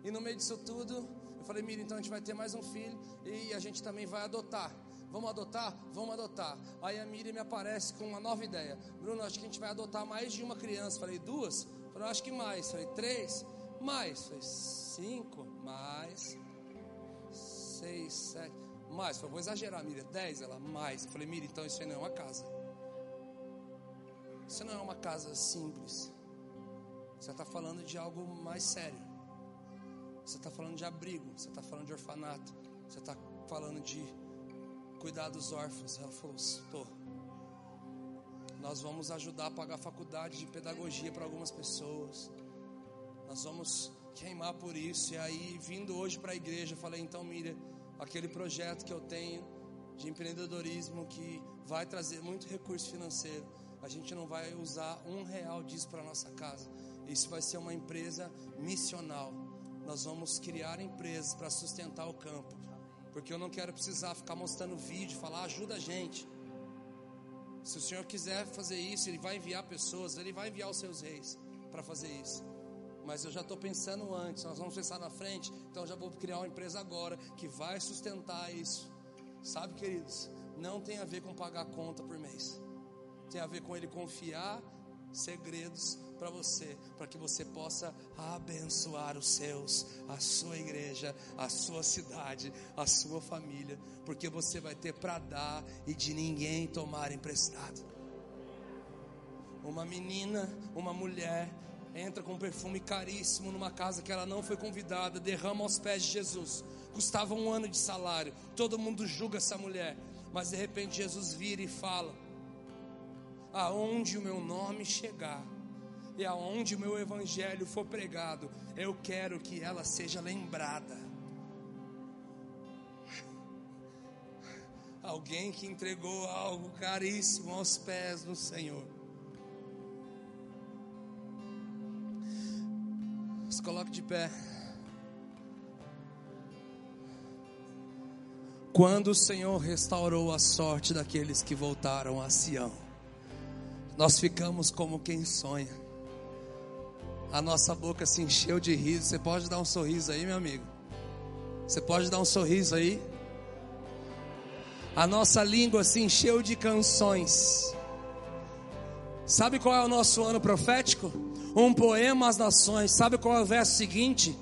E no meio disso tudo, eu falei, Miriam, então a gente vai ter mais um filho e a gente também vai adotar. Vamos adotar? Vamos adotar. Aí a Miriam me aparece com uma nova ideia. Bruno, acho que a gente vai adotar mais de uma criança. Falei, duas? Falei, acho que mais. Falei, três? Mais. Falei, cinco? Mais. Seis, sete. Mais, falei, vou exagerar, Miriam, 10, ela, mais. Falei, Miriam, então isso aí não é uma casa. Isso não é uma casa simples. Você está falando de algo mais sério. Você está falando de abrigo, você está falando de orfanato, você está falando de cuidar dos órfãos. Ela falou, estou. Nós vamos ajudar a pagar a faculdade de pedagogia para algumas pessoas. Nós vamos queimar por isso. E aí, vindo hoje para a igreja, eu falei, então, Miriam aquele projeto que eu tenho de empreendedorismo que vai trazer muito recurso financeiro. A gente não vai usar um real disso para nossa casa. Isso vai ser uma empresa missional. Nós vamos criar empresas para sustentar o campo. Porque eu não quero precisar ficar mostrando vídeo, falar ajuda a gente. Se o Senhor quiser fazer isso, Ele vai enviar pessoas, Ele vai enviar os seus reis para fazer isso mas eu já estou pensando antes, nós vamos pensar na frente, então já vou criar uma empresa agora que vai sustentar isso. Sabe, queridos, não tem a ver com pagar conta por mês, tem a ver com Ele confiar segredos para você, para que você possa abençoar os seus, a sua igreja, a sua cidade, a sua família, porque você vai ter para dar e de ninguém tomar emprestado. Uma menina, uma mulher entra com um perfume caríssimo numa casa que ela não foi convidada, derrama aos pés de Jesus. Custava um ano de salário. Todo mundo julga essa mulher. Mas de repente Jesus vira e fala: Aonde o meu nome chegar, e aonde o meu evangelho for pregado, eu quero que ela seja lembrada. Alguém que entregou algo caríssimo aos pés do Senhor. Se coloque de pé. Quando o Senhor restaurou a sorte daqueles que voltaram a Sião, nós ficamos como quem sonha. A nossa boca se encheu de riso. Você pode dar um sorriso aí, meu amigo? Você pode dar um sorriso aí? A nossa língua se encheu de canções. Sabe qual é o nosso ano profético? um poema às nações. Sabe qual é o verso seguinte?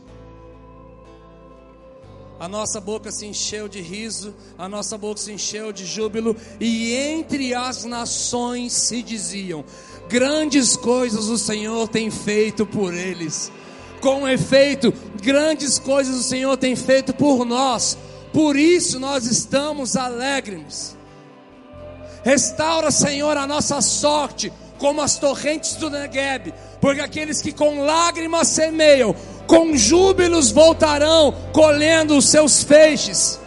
A nossa boca se encheu de riso, a nossa boca se encheu de júbilo, e entre as nações se diziam: grandes coisas o Senhor tem feito por eles. Com efeito, grandes coisas o Senhor tem feito por nós, por isso nós estamos alegres. Restaura, Senhor, a nossa sorte, como as torrentes do Negueb, porque aqueles que com lágrimas semeiam, com júbilos voltarão, colhendo os seus feixes.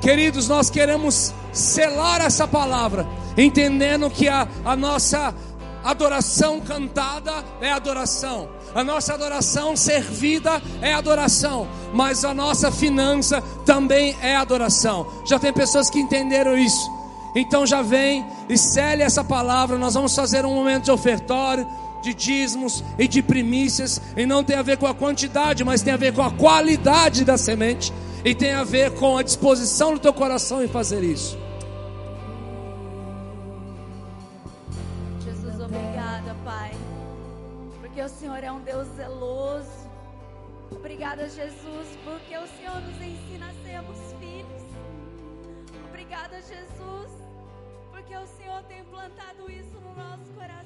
Queridos, nós queremos selar essa palavra, entendendo que a, a nossa adoração cantada é adoração. A nossa adoração servida é adoração. Mas a nossa finança também é adoração. Já tem pessoas que entenderam isso. Então já vem e cele essa palavra. Nós vamos fazer um momento de ofertório de dízimos e de primícias, e não tem a ver com a quantidade, mas tem a ver com a qualidade da semente, e tem a ver com a disposição do teu coração em fazer isso. Jesus, obrigada, Pai, porque o Senhor é um Deus zeloso. Obrigada, Jesus, porque o Senhor nos ensina a sermos filhos. Obrigada, Jesus, porque o Senhor tem plantado isso no nosso coração.